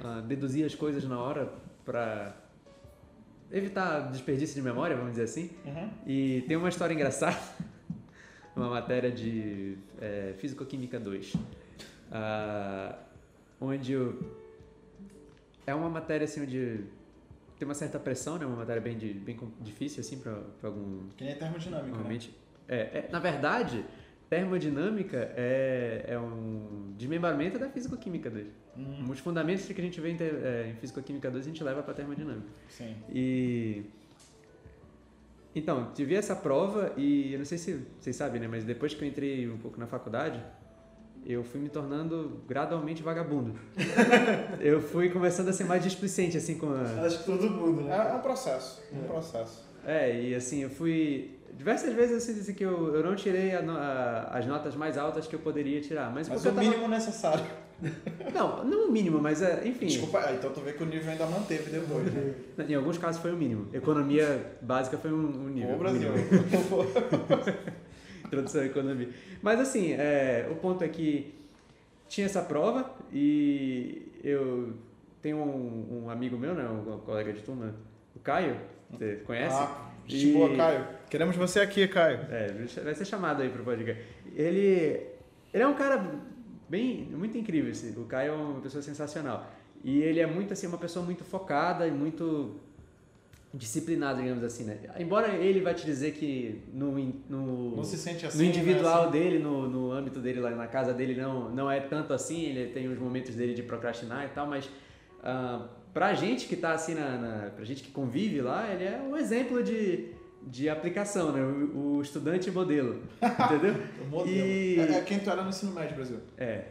uh, deduzir as coisas na hora para evitar desperdício de memória, vamos dizer assim. Uhum. E tem uma história engraçada, uma matéria de é, Físico-Química 2, uh, ah, onde eu, é uma matéria assim onde tem uma certa pressão, né? Uma matéria bem, de, bem difícil assim para algum. Que nem termodinâmica. Realmente. Né? É, é, na verdade, termodinâmica é, é um desmembramento da físico-química 2. Hum. Os fundamentos que a gente vê em, é, em físico-química 2 a gente leva para termodinâmica. Sim. E então, tive essa prova e eu não sei se vocês sabem, né, mas depois que eu entrei um pouco na faculdade, eu fui me tornando gradualmente vagabundo. eu fui começando a ser mais displicente assim com a... Acho que todo mundo, né? É, é um processo, é um processo. É, e assim, eu fui diversas vezes eu sinto que eu, eu não tirei a, a, as notas mais altas que eu poderia tirar. Mas, mas o tava... mínimo necessário. Não, não o mínimo, mas é, enfim. Desculpa, ah, então tu vê que o nível ainda manteve depois. Né? Em alguns casos foi o mínimo. Economia básica foi um, um nível. O Brasil. Introdução à economia. Mas assim, é, o ponto é que tinha essa prova e eu tenho um, um amigo meu, né, um colega de turma, o Caio, você conhece? Ah, gente boa, Caio. Queremos você aqui, Caio. É, vai ser chamado aí pro podcast. Ele, ele é um cara bem, muito incrível, assim. o Caio é uma pessoa sensacional. E ele é muito assim, uma pessoa muito focada e muito disciplinada, digamos assim, né? Embora ele vai te dizer que no, no, não se sente assim, no individual né? assim. dele, no, no âmbito dele lá na casa dele não, não é tanto assim, ele tem os momentos dele de procrastinar e tal, mas uh, pra gente que tá assim, na, na, pra gente que convive lá, ele é um exemplo de, de aplicação, né? O, o estudante modelo, entendeu? o modelo. E... É, é, quem tu era no ensino médio, Brasil. É,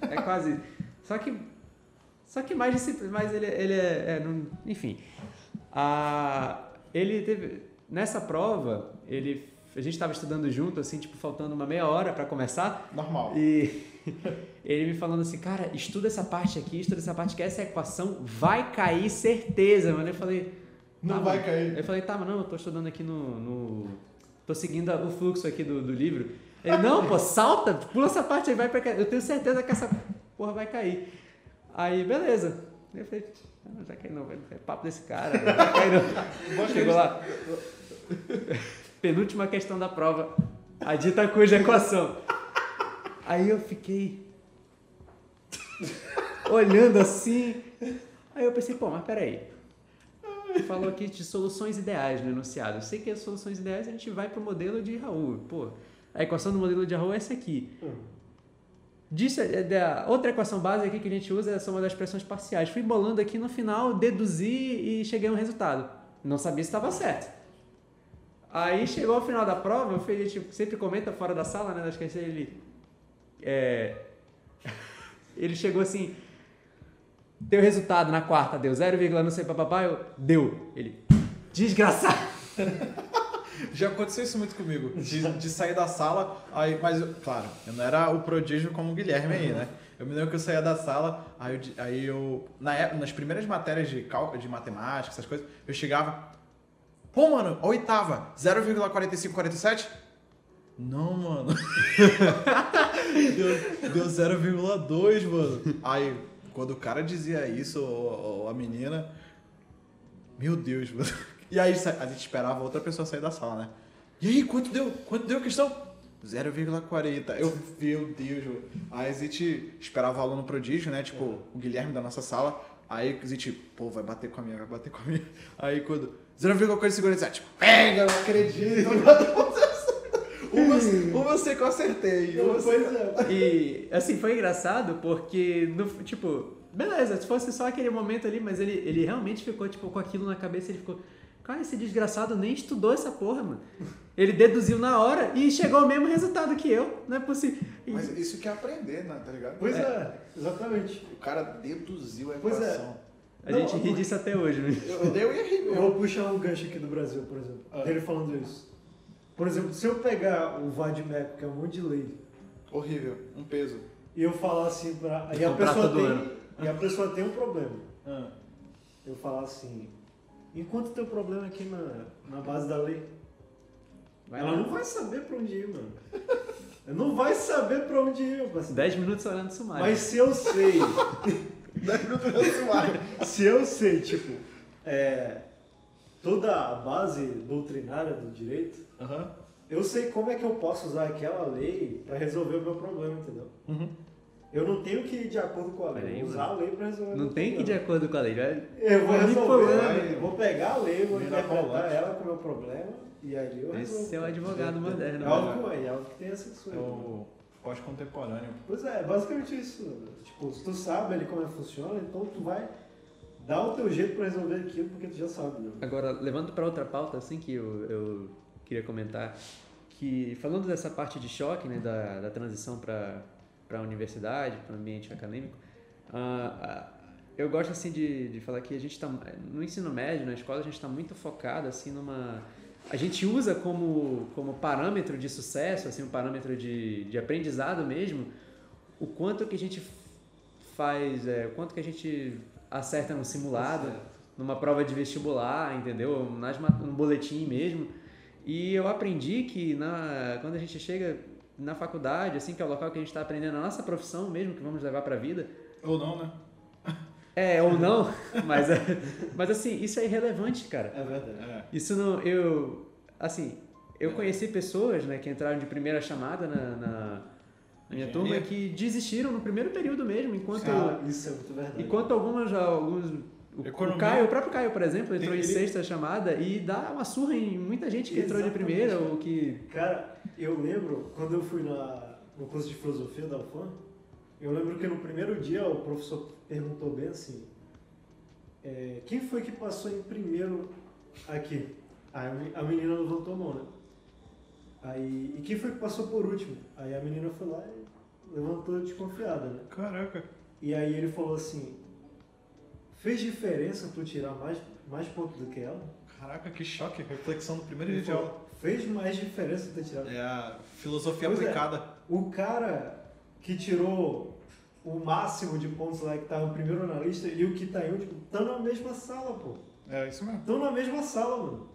é quase... só que só que mais mas ele, ele é, é não, enfim. A, ele teve nessa prova, ele a gente estava estudando junto assim, tipo faltando uma meia hora para começar. Normal. E ele me falando assim, cara, estuda essa parte aqui, estuda essa parte que essa equação vai cair certeza, mano. Eu falei, não tá, vai mano. cair. Eu falei, tá, mas não, eu tô estudando aqui no, no tô seguindo o fluxo aqui do, do livro. Ele, não, pô, salta, pula essa parte aí, vai pra cá. Eu tenho certeza que essa porra vai cair. Aí, beleza. Eu falei, não, já caiu não, velho. É papo desse cara, não vai cair não. Chegou lá. Penúltima questão da prova. A dita cuja equação. Aí eu fiquei olhando assim. Aí eu pensei, pô, mas peraí. Falou aqui de soluções ideais no enunciado. Eu sei que as soluções ideais a gente vai pro modelo de Raul. Pô, a equação do modelo de Raul é essa aqui. Disse, a outra equação básica aqui que a gente usa é a soma das pressões parciais. Fui bolando aqui no final, deduzi e cheguei a um resultado. Não sabia se estava certo. Aí chegou ao final da prova, eu a gente sempre comenta fora da sala, né? Acho que ele é, ele chegou assim, deu resultado na quarta, deu 0, não sei papapá, eu, deu. Ele, desgraçado. Já aconteceu isso muito comigo, de, de, sair da sala, aí, mas, claro, eu não era o prodígio como o Guilherme aí, né? Eu me lembro que eu saía da sala, aí eu, aí eu na, época, nas primeiras matérias de cálculo, de matemática, essas coisas, eu chegava, pô, mano, a oitava, 0,4547? Não, mano. deu deu 0,2, mano. Aí, quando o cara dizia isso, ou, ou a menina. Meu Deus, mano. E aí a gente esperava outra pessoa sair da sala, né? E aí, quanto deu? Quanto deu a questão? 0,40. Eu, meu Deus. meu. Aí a gente esperava o aluno prodígio, né? Tipo, o Guilherme da nossa sala. Aí a gente, pô, vai bater com a minha, vai bater com a minha. Aí quando. 0,47, tipo, pega, não acredito. uma, uma eu sei que eu acertei. Uma eu sei- Pois é. E, assim, foi engraçado porque, no, tipo, beleza, se fosse só aquele momento ali, mas ele, ele realmente ficou, tipo, com aquilo na cabeça, ele ficou, cara, esse desgraçado nem estudou essa porra, mano. Ele deduziu na hora e chegou ao mesmo resultado que eu, não é possível. Mas isso que é aprender, né? Tá ligado? Pois é, exatamente. O cara deduziu a Pois é. equação. a não, gente ri disso até hoje, né? Eu, eu ia rir, Eu vou puxar um gancho aqui do Brasil, por exemplo. Ah. Dele falando isso. Por exemplo, se eu pegar o Vadimeco, que é um monte de lei, Horrível. Um peso. e eu falar assim pra. E a Comprar pessoa todo tem. E a pessoa tem um problema. Ah. Eu falar assim. Enquanto teu problema aqui na, na base da lei, Vai ela lá. não vai saber pra onde ir, mano. Ela não vai saber pra onde ir, parceiro. 10 minutos olhando sumário. Mas se eu sei, Dez minutos no sumário. se eu sei, tipo, é, toda a base doutrinária do direito, Aham. eu sei como é que eu posso usar aquela lei pra resolver o meu problema, entendeu? Uhum. Eu não tenho que ir de acordo com a lei, Peraí, usar a lei pra resolver Não tem que ir de acordo com a lei. vai- Eu vou resolver, eu vou pegar a lei, vou interpretar ela com o meu problema e aí eu resolvo. Esse é o advogado moderno. É algo, é algo que tem essa É sua. o pós-contemporâneo. Pois é, basicamente isso. Tipo, se tu sabe ali como é que funciona, então tu vai dar o teu jeito pra resolver aquilo porque tu já sabe, né? Agora, levando para outra pauta, assim, que eu, eu queria comentar, que falando dessa parte de choque, né, da, da transição para a universidade, para o ambiente acadêmico, ah, eu gosto, assim, de, de falar que a gente está, no ensino médio, na escola, a gente está muito focado, assim, numa... A gente usa como, como parâmetro de sucesso, assim, um parâmetro de, de aprendizado mesmo, o quanto que a gente faz, é, o quanto que a gente acerta no simulado, numa prova de vestibular, entendeu? Nas, no boletim mesmo. E eu aprendi que na, quando a gente chega na faculdade, assim, que é o local que a gente está aprendendo a nossa profissão mesmo, que vamos levar para a vida, Ou não, né? é ou não, mas, é- mas assim, isso é irrelevante, cara. É verdade. É. Isso não, eu, assim, eu conheci pessoas, né, que entraram de primeira chamada na, na- na minha Engenharia. turma que desistiram no primeiro período mesmo, enquanto Cara, isso é muito verdade. Enquanto algumas, alguns. O, o Caio, o próprio Caio, por exemplo, entrou em sexta chamada e dá uma surra em muita gente que entrou de Exatamente. primeira ou que. Cara, eu lembro, quando eu fui na, no curso de filosofia da UFAM, eu lembro que no primeiro dia o professor perguntou bem assim, é, quem foi que passou em primeiro aqui? Aí a a menina levantou a mão, né? Aí, e quem foi que passou por último? Aí a menina foi lá e levantou desconfiada, né? Caraca. E aí ele falou assim, fez diferença tu tirar mais, mais pontos do que ela? Caraca, que choque. Reflexão do primeiro dia de aula. fez mais diferença tu tirado É a filosofia Pois é. aplicada. O cara que tirou o máximo de pontos lá que tava primeiro na lista e o que tá em último, estão na mesma sala, pô. É isso mesmo. Estão na mesma sala, mano.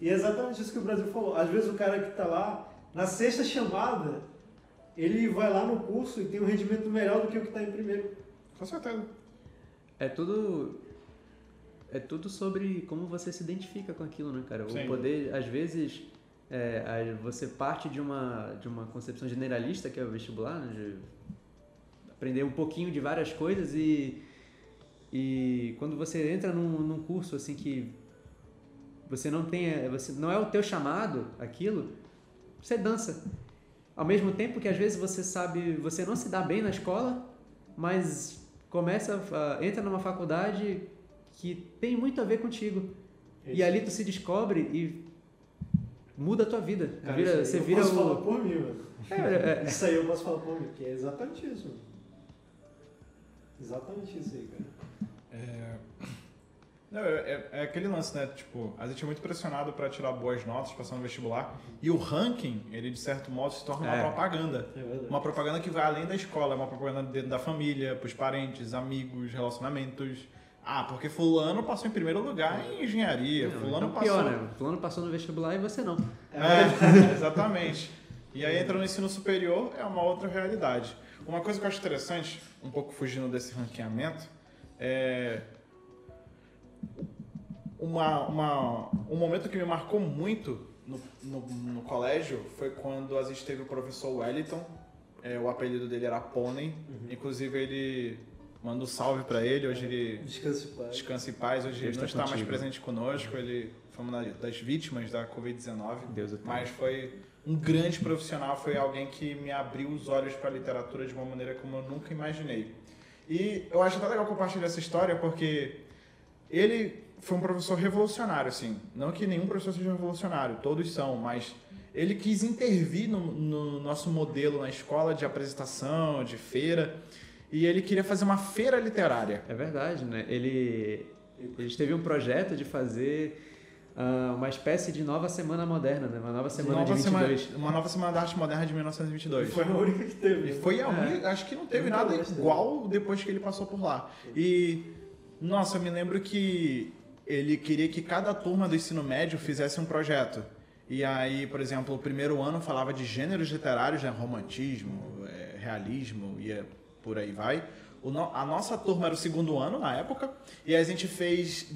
E é exatamente isso que o Brasil falou. Às vezes o cara que tá lá, na sexta chamada, ele vai lá no curso e tem um rendimento melhor do que o que tá em primeiro. Com certeza. É tudo. É tudo sobre como você se identifica com aquilo, né, cara? Sim. O poder, às vezes, é, você parte de uma, de uma concepção generalista, que é o vestibular, né, de aprender um pouquinho de várias coisas e, e quando você entra num, num curso assim que você não tem, é, você não é o teu chamado, aquilo, você dança. Ao mesmo tempo que às vezes você sabe, você não se dá bem na escola, mas começa, a- entra numa faculdade que tem muito a ver contigo. E ali tu se descobre e muda a tua vida. Cara, Vira- isso aí você eu vira posso falar o. por mim, mano. É, é, é. Isso aí eu posso falar por mim, que é exatamente isso, mano. Exatamente isso aí, cara. É... Não, é, é- é aquele lance, né? Tipo, a gente é muito pressionado para tirar boas notas, passar no vestibular. E o ranking, ele de certo modo se torna É. uma propaganda. É. Uma propaganda que vai além da escola, é uma propaganda dentro da família, pros parentes, amigos, relacionamentos. Ah, porque fulano passou em primeiro lugar em engenharia, Não, fulano então passou. pior, né? Fulano passou no vestibular e você não. É, exatamente. E aí entra no ensino superior, é uma outra realidade. Uma coisa que eu acho interessante, um pouco fugindo desse ranqueamento, é uma, uma, um momento que me marcou muito no, no, no colégio foi quando a gente teve o professor Wellington. É, o apelido dele era Pônei. Inclusive, ele manda um salve pra ele. Hoje ele Descanse em paz. descansa em paz. Hoje Deus ele não tá está mais presente conosco. Ele foi uma das vítimas da Covid-19. Deus. Mas foi um grande profissional, foi alguém que me abriu os olhos para a literatura de uma maneira como eu nunca imaginei. E eu acho até legal compartilhar essa história porque ele foi um professor revolucionário, assim. Não que nenhum professor seja revolucionário, todos são, mas ele quis intervir no, no nosso modelo na escola de apresentação, de feira, e ele queria fazer uma feira literária. É verdade, né? Ele, eles teve um projeto de fazer ah, uma espécie de nova semana moderna, né? Uma nova semana Nova de 22. semana, uma nova semana da arte moderna de 1922. Foi a única que teve. E né? foi a É. única, acho que não teve nada teve. igual depois que ele passou por lá. E, nossa, eu me lembro que ele queria que cada turma do ensino médio fizesse um projeto. E aí, por exemplo, o primeiro ano falava de gêneros literários, né? romantismo, é, realismo e é- por aí vai. O no- a nossa turma era o segundo ano na época, e a gente fez.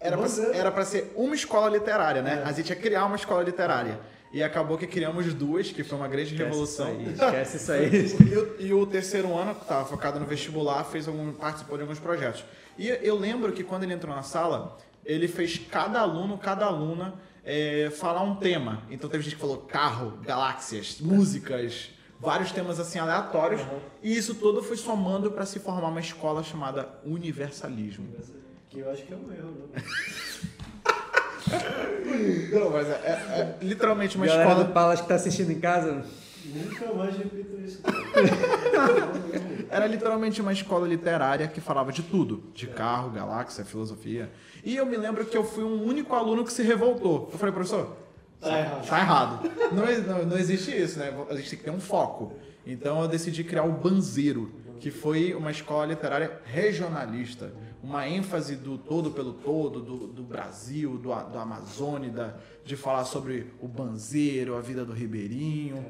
Era pra, Você- era pra ser uma escola literária, né? É. A gente ia criar uma escola literária. E acabou que criamos duas, que foi uma grande Esquece revolução. Isso aí, esquece isso aí. E o, e o terceiro ano, que estava focado no vestibular, fez algum, participou de alguns projetos. E eu lembro que quando ele entrou na sala, ele fez cada aluno, cada aluna é, falar um tema. Então teve gente que falou carro, galáxias, músicas, vários temas assim aleatórios. Uhum. E isso tudo foi somando para se formar uma escola chamada Universalismo. Que eu acho que é um erro, né? Não, mas é, é- é literalmente uma Galera escola. do Palas que tá assistindo em casa, Nunca mais repito isso. Era literalmente uma escola literária que falava de tudo, de carro, galáxia, filosofia. E eu me lembro que eu fui um único aluno que se revoltou. Eu falei, professor, Tá errado. tá errado. Não, não, não existe isso, né? A gente tem que ter um foco. Então eu decidi criar o Banzeiro, que foi uma escola literária regionalista. Uma ênfase do todo pelo todo, do, do Brasil, do, do Amazônida, de falar sobre o Banzeiro, a vida do Ribeirinho.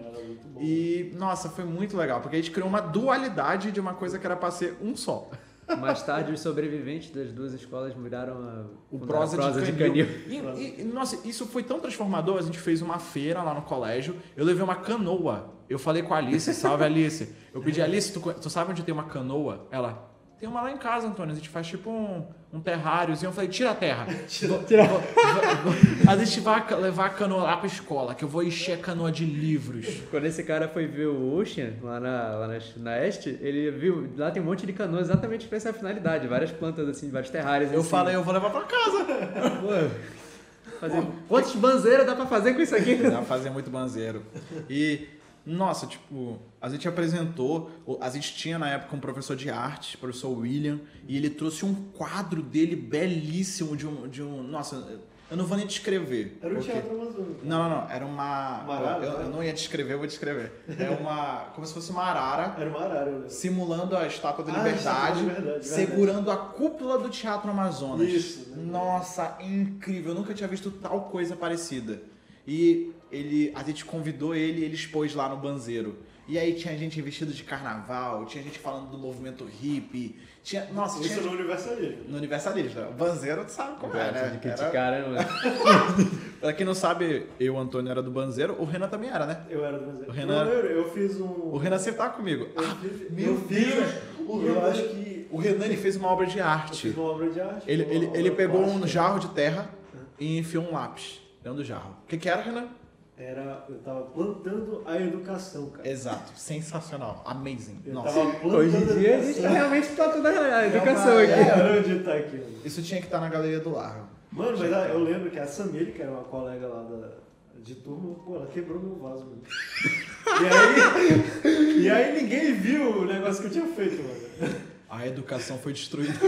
Bom. E, nossa, foi muito legal, porque a gente criou uma dualidade de uma coisa que era pra ser um só. mais tarde os sobreviventes das duas escolas viraram a O fundaram a prosa, de, Canil. canil. E, e, nossa, isso foi tão transformador. A gente fez uma feira lá no colégio. Eu levei uma canoa. Eu falei com a Alice, salve Alice. Eu pedi, Alice, tu, tu sabe onde tem uma canoa? Ela, tem uma lá em casa, Antônio. A gente faz tipo um, um terráriozinho. Eu falei, tira a terra. Vou- vou- vou- A gente vai levar a canoa lá pra escola, que eu vou encher a canoa de livros. Quando esse cara foi ver o Ocean, lá na, lá na, na Este, ele viu, lá tem um monte de canoas exatamente pra essa finalidade, várias plantas assim, vários terrários. Eu assim. falei, eu vou levar pra casa. Pô, fazer, quantos banzeiros dá pra fazer com isso aqui? Dá pra fazer muito banzeiro. E, nossa, tipo, a gente apresentou, a gente tinha na época um professor de arte, professor William, e ele trouxe um quadro dele belíssimo de um. De um nossa, eu não vou nem descrever. Era o porque- Teatro Amazônico. Não, não, não. Era uma. Uma arara, eu, né? eu não ia descrever, eu vou descrever. É uma. Como se fosse uma arara Era uma arara, né? simulando a estátua da Ah, Estátua da liberdade, Liberdade, segurando a cúpula do Teatro Amazonas. Isso, né? Nossa, incrível! Eu nunca tinha visto tal coisa parecida. E ele, a gente convidou ele e ele expôs lá no Banzeiro. E aí tinha gente vestido de carnaval, tinha gente falando do movimento hippie, tinha, nossa, Isso tinha no Universalismo. no Universalista. O Banzeiro, tu sabe como é, né? de que Era- mano. Pra quem não sabe, eu, Antônio, era do Banzeiro, o Renan também era, né? Eu era do Brasil. O Renan- Não, eu, eu fiz um. O Renan sempre tá comigo. Eu Ah, fiz- meu eu Deus! O Eu Renan- acho que. O Renan ele fez uma obra de Eu arte. fiz uma obra de arte. Ele, ele, ele pegou um jarro de terra e enfiou um lápis dentro do jarro. O que, que era, Renan? Era. Eu tava plantando a educação, cara. Exato. Sensacional. Amazing. Eu Nossa. tava plantando Hoje em dia a gente tá realmente plantando a educação É aqui. É, onde tá aqui. Isso tinha que estar na galeria do Largo. Mano, mas ah, eu lembro que a Samir, que era uma colega lá da, de turma, pô, ela quebrou meu vaso, mano. E aí, e aí ninguém viu o negócio que eu tinha feito, mano. A educação foi destruída.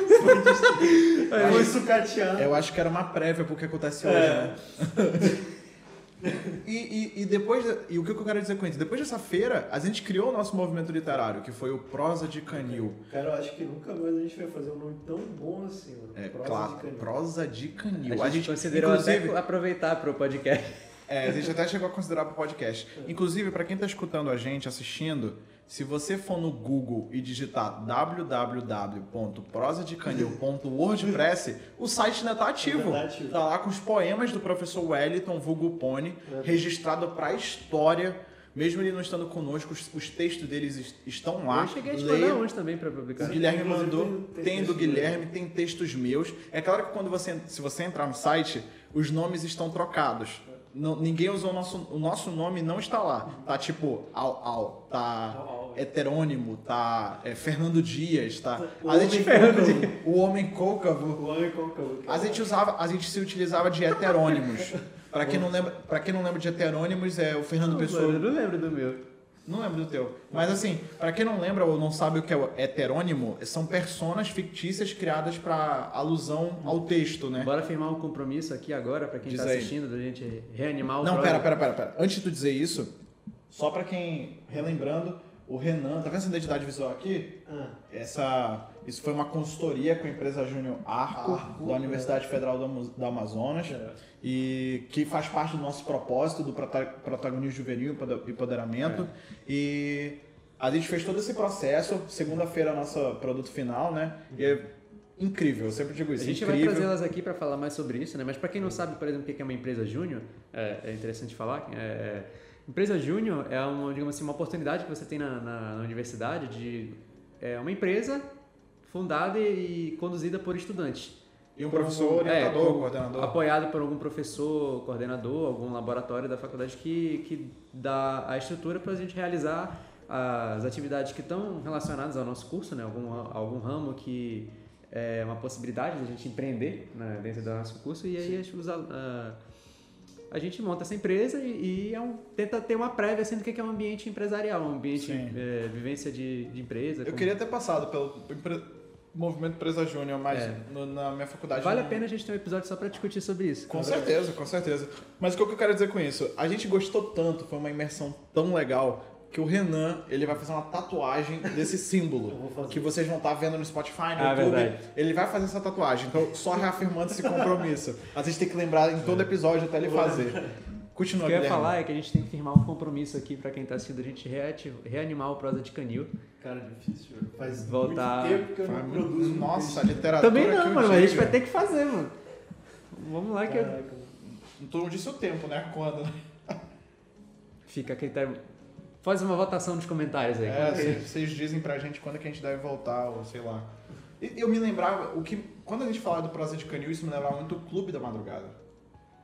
Foi sucateado. Eu acho que era uma prévia pro que acontece hoje, É. né? E, e, e depois, e o que eu quero dizer com isso? Depois dessa feira, a gente criou o nosso movimento literário, que foi o Prosa de Canil. Cara, eu acho que nunca mais a gente vai fazer um nome tão bom assim, mano. É, Prosa claro, de canil. Prosa de Canil. A gente, considerou inclusive, até aproveitar pro podcast. É, a gente até chegou a considerar pro podcast. Inclusive, para quem tá escutando a gente, assistindo, Se você for no Google e digitar www.prosadecanil.wordpress, o site ainda está ativo. Ainda tá ativo. Tá lá com os poemas do professor Wellington Vulgo Pony, É. registrado para a história. Mesmo ele não estando conosco, os, os textos deles est- estão lá. Eu cheguei a te mandar uns também pra O publicar. Guilherme Inclusive, mandou, tem- do Guilherme, tem textos meus. É claro que quando você, se você entrar no site, os nomes estão trocados. Não- ninguém usou o nosso, o nosso nome, não está lá. Tá tipo Al, tá. Heterônimo, tá é, Fernando Dias, tá. O A gente, Homem Côncavo. o Homem Côncavo. O homem côncavo. A gente usava, a gente se utilizava de heterônimos. Para quem não lembra, para quem não lembra de heterônimos, é o Fernando Não, Pessoa. mano, eu não lembro do meu. Não lembro do teu. Mas assim, pra quem não lembra ou não sabe o que é o heterônimo, são personas fictícias criadas pra alusão ao texto, né? Bora firmar um compromisso aqui agora pra quem Diz tá aí. assistindo, da gente reanimar o Não, pera, pera, pera, pera. Antes de tu dizer isso, só pra quem, relembrando, o Renan, tá vendo essa identidade visual aqui? Ah, Essa, isso foi uma consultoria com a empresa Júnior Arco, Arco, da Universidade Federal do, Amazonas, é. e que faz parte do nosso propósito do prota- protagonismo juvenil e empoderamento. E a gente fez todo esse processo. Segunda-feira, nosso produto final, né? E é incrível, eu sempre digo A isso. gente vai incrível. trazê-las aqui para falar mais sobre isso, né? Mas para quem não sabe, por exemplo, o que é uma empresa júnior, é, é interessante falar. É, é, empresa júnior é uma, digamos assim, uma oportunidade que você tem na, na- na universidade de é uma empresa fundada e, conduzida por estudantes. E um professor, orientador, É, com- coordenador. Apoiado por algum professor, coordenador, algum laboratório da faculdade que, que dá a estrutura para a gente realizar as atividades que estão relacionadas ao nosso curso, né? algum, algum ramo que é uma possibilidade de a gente empreender né? dentro do nosso curso e aí usa, ah, a gente monta essa empresa e, e é um- tenta ter uma prévia assim, do que é um ambiente empresarial, um ambiente é, vivência de, de empresa. Eu como- queria ter passado pelo empre- movimento Empresa Júnior, mas É. no- na minha faculdade. Vale a não- pena a gente ter um episódio só para discutir sobre isso. Com certeza, com certeza. Mas o que eu quero dizer com isso? A gente gostou tanto, foi uma imersão tão legal, que o Renan, ele vai fazer uma tatuagem desse símbolo. Que vocês vão estar vendo no Spotify, no Ah, YouTube. verdade. Ele vai fazer essa tatuagem. Então, só reafirmando esse compromisso. A gente tem que lembrar em todo episódio até ele fazer. O Continua, que eu ia Guilherme. falar é que a gente tem que firmar um compromisso aqui pra quem tá assistindo a gente reati- reanimar o Prosa de Canil. Cara, difícil. Faz Voltar- muito tempo que eu não produzo. Nossa, a literatura Também não, mano, mas a gente vai ter que fazer, mano. Vamos lá que eu... Caraca. Não disse o tempo, né? Quando. fica a critério. Faz uma votação nos comentários aí. É, cê- vocês dizem pra gente quando é que a gente deve voltar, ou sei lá. Eu me lembrava, o que, quando a gente falava do Prosa de Canil, isso me lembrava muito o Clube da Madrugada.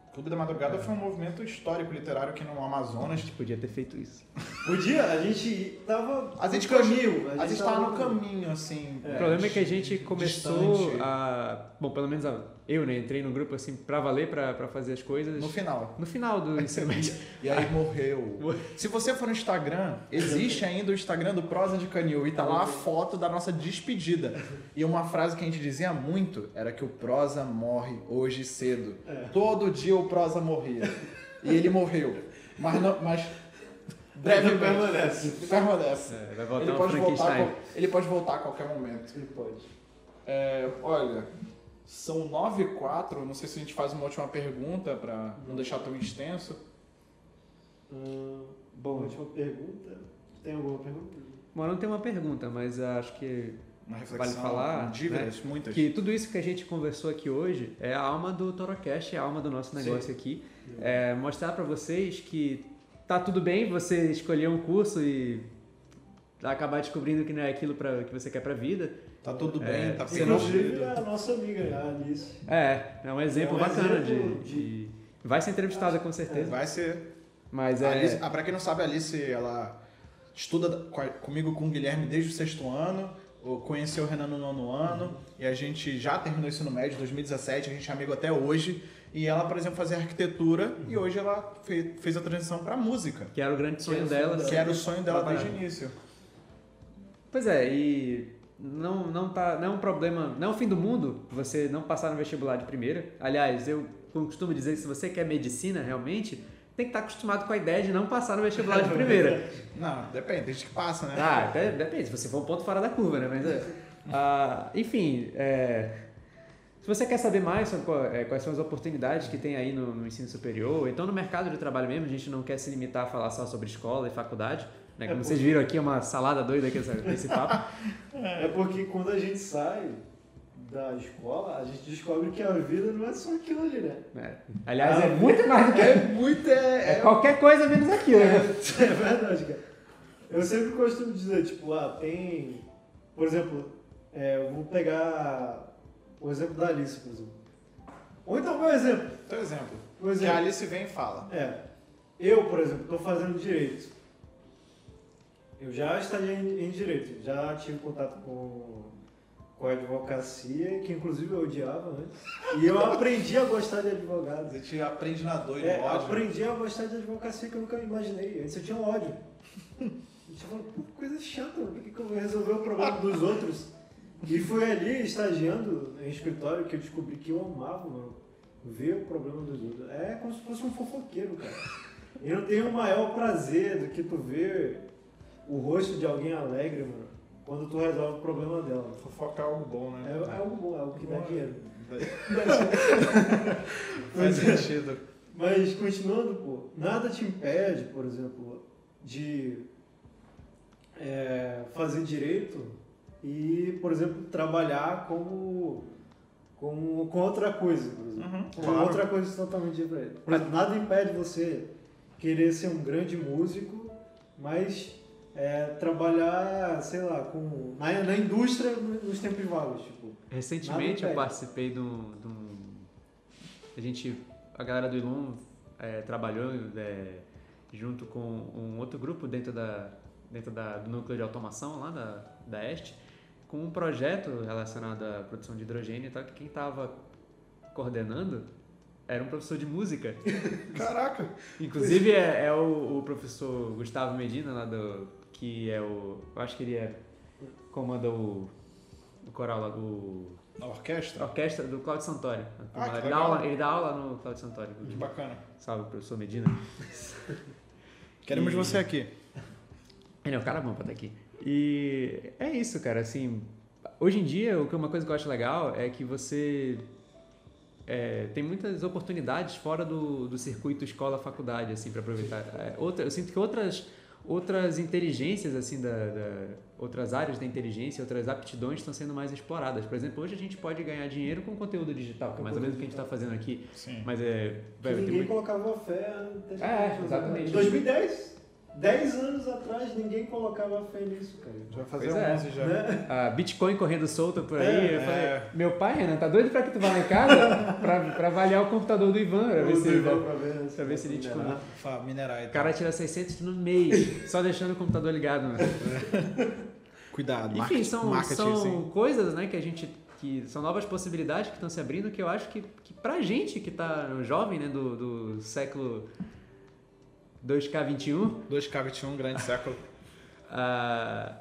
O Clube da Madrugada foi um movimento histórico literário aqui no A Amazonas. gente podia ter feito isso. Podia, a gente tava A gente, caminho. a gente tava no caminho, assim. É, o problema é que a gente começou distante. a. Bom, pelo menos a- eu, né? Entrei no grupo assim pra valer, pra, pra fazer as coisas. No final. No final do ensino médio. E aí morreu. Se você for no Instagram, existe ainda o Instagram do Prosa de Canil e tá lá a foto da nossa despedida. E uma frase que a gente dizia muito era que o Prosa morre hoje cedo. É. Todo dia o Prosa morria. E ele morreu. Mas, não, mas brevemente. permanece. Permanece. É, vai voltar Ele pode, voltar ele pode voltar a qualquer momento. Ele pode. É, olha, são nove e quatro. Não sei se a gente faz uma última pergunta para não deixar tão extenso. Bom, última pergunta. Tem alguma pergunta? Bom, não tem uma pergunta, mas acho que Uma reflexão. Vale falar, Dívidas, muitas. Que tudo isso que a gente conversou aqui hoje é a alma do Torocast, é a alma do nosso negócio aqui. É mostrar para vocês que tá tudo bem você escolher um curso e acabar descobrindo que não é aquilo pra, que você quer pra vida. Tá tudo É, bem, tá você não- Inclusive a nossa amiga, a Alice. É, é um exemplo É um bacana exemplo de, de- de- Vai ser entrevistada com certeza. Vai ser. Mas é. Alice, ah, pra quem não sabe, a Alice, ela estuda comigo com o Guilherme desde o sexto ano. eu Conheceu o Renan no nono ano. E a gente já terminou o ensino médio, 2017. A gente é amigo até hoje. E ela, por exemplo, fazia arquitetura. E hoje ela fe- fez a transição pra música. Que era o grande sonho Que era o sonho dela. dela. Que era o sonho dela Trabalhar. desde o início. Pois é, e não, não, tá, não é um problema, não é o fim do mundo você não passar no vestibular de primeira. Aliás, eu costumo dizer que se você quer medicina realmente, tem que estar acostumado com a ideia de não passar no vestibular de primeira. Não, depende, tem gente que passa, né? Ah, até- depende, se você for um ponto fora da curva, né? Mas, ah, enfim, é, se você quer saber mais sobre é, quais são as oportunidades que tem aí no, no ensino superior, então no mercado de trabalho mesmo, a gente não quer se limitar a falar só sobre escola e faculdade, Né? É, Como pô. vocês viram aqui, é uma salada doida aqui esse papo. É porque quando a gente sai da escola, a gente descobre que a vida não é só aquilo ali, né? né? Aliás, é muito mais do que. É muito. É, É qualquer coisa menos aquilo, né? É, é verdade, cara. Eu sempre costumo dizer, tipo, ah, tem. Por exemplo, é, eu vou pegar o exemplo da Alice, por exemplo. Ou então meu exemplo. Por exemplo, Por que exemplo. a Alice vem e fala. É. Eu, por exemplo, estou fazendo direito. Eu já estagiei em, em direito, já tive contato com, com a advocacia, que inclusive eu odiava antes. E eu aprendi a gostar de advogado. A gente aprende na dor e É, no ódio. aprendi a gostar de advocacia que eu nunca imaginei. Antes eu tinha um ódio. A gente falou, pô, coisa chata, por que, que eu vou resolver o problema dos outros? E foi ali, estagiando em escritório, que eu descobri que eu amava, mano, ver o problema dos outros. É como se fosse um fofoqueiro, cara. E não tem o maior prazer do que tu ver o rosto de alguém alegre, mano, quando tu resolve o problema dela. Fofoca é algo bom, né? É, é algo bom, é algo que dá dinheiro. Faz sentido. Mas continuando, pô, nada te impede, por exemplo, de é, fazer direito e, por exemplo, trabalhar como, como com outra coisa, por exemplo. Uhum, Com claro. outra coisa totalmente diferente. Por exemplo, nada impede você querer ser um grande músico, mas é, trabalhar, sei lá, com, na, na indústria nos tempos vagos, tipo. Recentemente eu participei de um. de um- a gente. A galera do Ilum é, trabalhou é, junto com um outro grupo dentro, da, dentro da, do núcleo de automação lá da, da Este, com um projeto relacionado à produção de hidrogênio e tal, que quem estava coordenando era um professor de música. Caraca. Inclusive é, é o, o professor Gustavo Medina, lá do. Que é o. Eu acho que ele é. comanda o, o coral lá do. A orquestra? orquestra do Claudio Santoro. Ah, ele, dá aula, ele dá aula no Claudio Santoro. Que bacana. Salve, professor Medina. Queremos E- você aqui. Ele é um cara bom pra estar aqui. E é isso, cara. Assim, hoje em dia, o que uma coisa que eu acho legal é que você é, tem muitas oportunidades fora do, do circuito escola-faculdade, assim, para aproveitar. É, outra, eu sinto que outras outras inteligências assim da, da- outras áreas da inteligência outras aptidões estão sendo mais exploradas por exemplo hoje a gente pode ganhar dinheiro com conteúdo digital que é mais ou menos o que a gente está fazendo aqui Sim. mas é Que vai ninguém muito- colocava fé. É, exatamente. Em 2010, 10 anos atrás, ninguém colocava fé nisso, cara. Já vai fazer Pois é. 11 já. Né? a Bitcoin correndo solta por aí. É, eu falei, é. meu pai, Renan, tá doido pra que tu vá lá em casa pra, pra avaliar o computador do Ivan, pra ver se, o pra ver, pra ver se ele, tipo, minerar. Minerar e tal. cara tira 600 no mês, só deixando o computador ligado. Né? Cuidado, Enfim, marketing, são, marketing são coisas né, que a gente. que são novas possibilidades que estão se abrindo que eu acho que, que pra gente que tá jovem, né, do, do século 2K21, 2K21, grande século. Ah,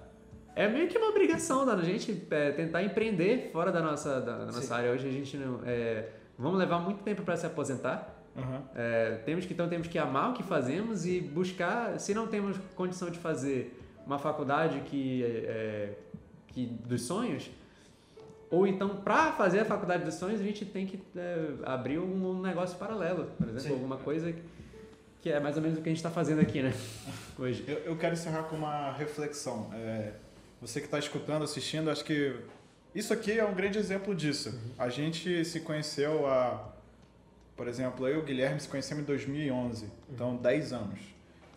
é meio que uma obrigação da gente é, tentar empreender fora da nossa, da, da nossa área. Hoje a gente não. é, vamos levar muito tempo para se aposentar. Uhum. É, temos que, então temos que amar o que fazemos e buscar. Se não temos condição de fazer uma faculdade que, é, que dos sonhos, ou então para fazer a faculdade dos sonhos a gente tem que é, abrir um negócio paralelo, por exemplo, Sim. alguma coisa que é mais ou menos o que a gente está fazendo aqui, né? Hoje. Eu, eu quero encerrar com uma reflexão. É, você que está escutando, assistindo, acho que isso aqui é um grande exemplo disso. A gente se conheceu há, por exemplo, eu e o Guilherme se conhecemos em 2011, então 10 anos.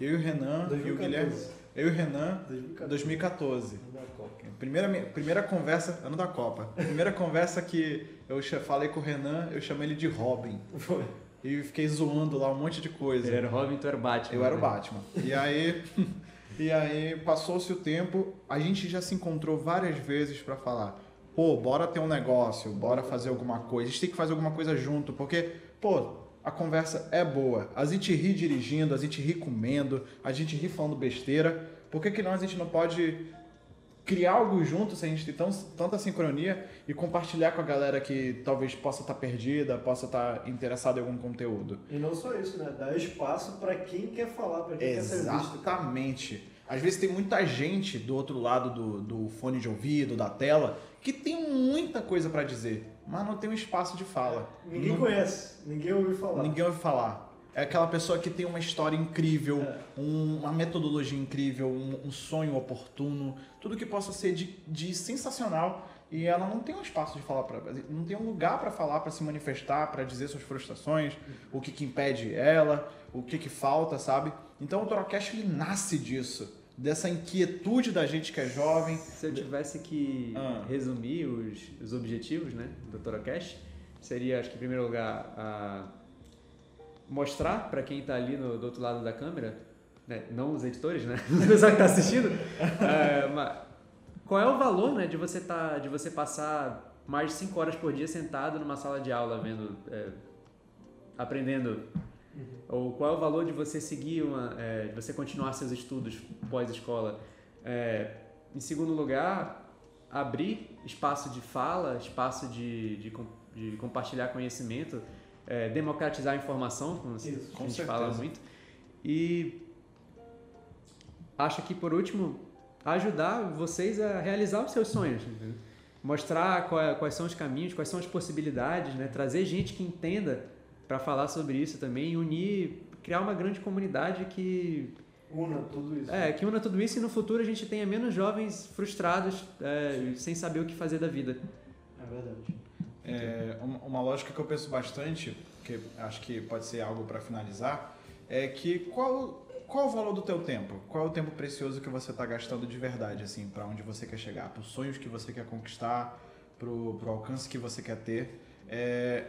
Eu e o Renan e o 2014. Guilherme, eu e o Renan, 2014. 2014. Da Copa. Primeira, primeira conversa, ano da Copa. Primeira conversa que eu falei com o Renan, eu chamei ele de Robin. Foi. E fiquei zoando lá um monte de coisa. Ele era o Robin, tu era o Batman. Eu era o né? Batman. E aí, e aí passou-se o tempo, a gente já se encontrou várias vezes pra falar, pô, bora ter um negócio, bora fazer alguma coisa, a gente tem que fazer alguma coisa junto, porque, pô, a conversa é boa. A gente ri dirigindo, a gente ri comendo, a gente ri falando besteira. Por que, que não a gente não pode criar algo junto se a gente tem tão, tanta sincronia e compartilhar com a galera que talvez possa estar perdida, possa estar interessada em algum conteúdo? E não só isso, né? Dar espaço pra quem quer falar, pra quem quer ser visto. Exatamente. Às vezes tem muita gente do outro lado do, do fone de ouvido, da tela, que tem muita coisa pra dizer, mas não tem um espaço de fala. Ninguém Não- conhece, ninguém ouviu falar. Ninguém ouve falar. É aquela pessoa que tem uma história incrível, É. um- uma metodologia incrível, um, um sonho oportuno, tudo que possa ser de, de sensacional e ela não tem um espaço de falar para, não tem um lugar para falar, para se manifestar, para dizer suas frustrações, o que que impede ela, o que que falta, sabe? Então o Torocast ele nasce disso, dessa inquietude da gente que é jovem. Se eu tivesse que Ah. resumir os, os objetivos né, do Torocast, seria, acho que em primeiro lugar, a mostrar para quem está ali no, do outro lado da câmera, né, não os editores, né, o pessoal que está assistindo, é, ma- qual é o valor né, de, você tá, de você passar mais de 5 horas por dia sentado numa sala de aula, vendo, é, aprendendo ou qual é o valor de você seguir uma, é, de você continuar seus estudos pós-escola? É, em segundo lugar, abrir espaço de fala, espaço de, de, de compartilhar conhecimento, é, democratizar a informação, como Isso, a gente fala muito. E acho que por último ajudar vocês a realizar os seus sonhos, entendeu? mostrar qual é- quais são os caminhos, quais são as possibilidades, né? trazer gente que entenda para falar sobre isso também unir, criar uma grande comunidade que Una tudo isso. é que una tudo isso e no futuro a gente tenha menos jovens frustrados é, sem saber o que fazer da vida. É verdade. É, uma, lógica que eu penso bastante, que acho que pode ser algo para finalizar, é que qual, qual o valor do teu tempo? Qual é o tempo precioso que você está gastando de verdade, assim, para onde você quer chegar, para os sonhos que você quer conquistar, para o alcance que você quer ter? É,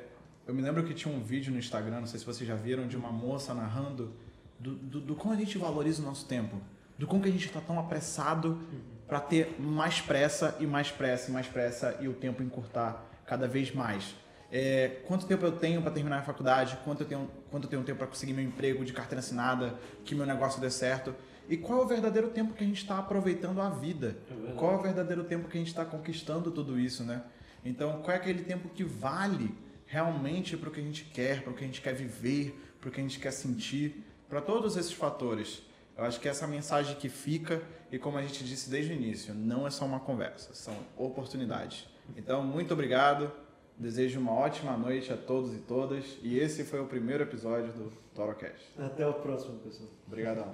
eu me lembro que tinha um vídeo no Instagram, não sei se vocês já viram, de uma moça narrando do, do, do como a gente valoriza o nosso tempo, do como que a gente está tão apressado para ter mais pressa e mais pressa e mais pressa e o tempo encurtar cada vez mais. É, quanto tempo eu tenho para terminar a faculdade? Quanto eu tenho, quanto eu tenho tempo para conseguir meu emprego de carteira assinada? Que meu negócio dê certo? E qual é o verdadeiro tempo que a gente está aproveitando a vida? É. Qual é o verdadeiro tempo que a gente está conquistando tudo isso, né? Então, qual é aquele tempo que vale realmente para o que a gente quer, para o que a gente quer viver, para o que a gente quer sentir, para todos esses fatores? Eu acho que essa mensagem que fica, e como a gente disse desde o início, não é só uma conversa, são oportunidades. Então, muito obrigado. Desejo uma ótima noite a todos e todas. E esse foi o primeiro episódio do Torocast. Até o próximo, pessoal. Obrigadão.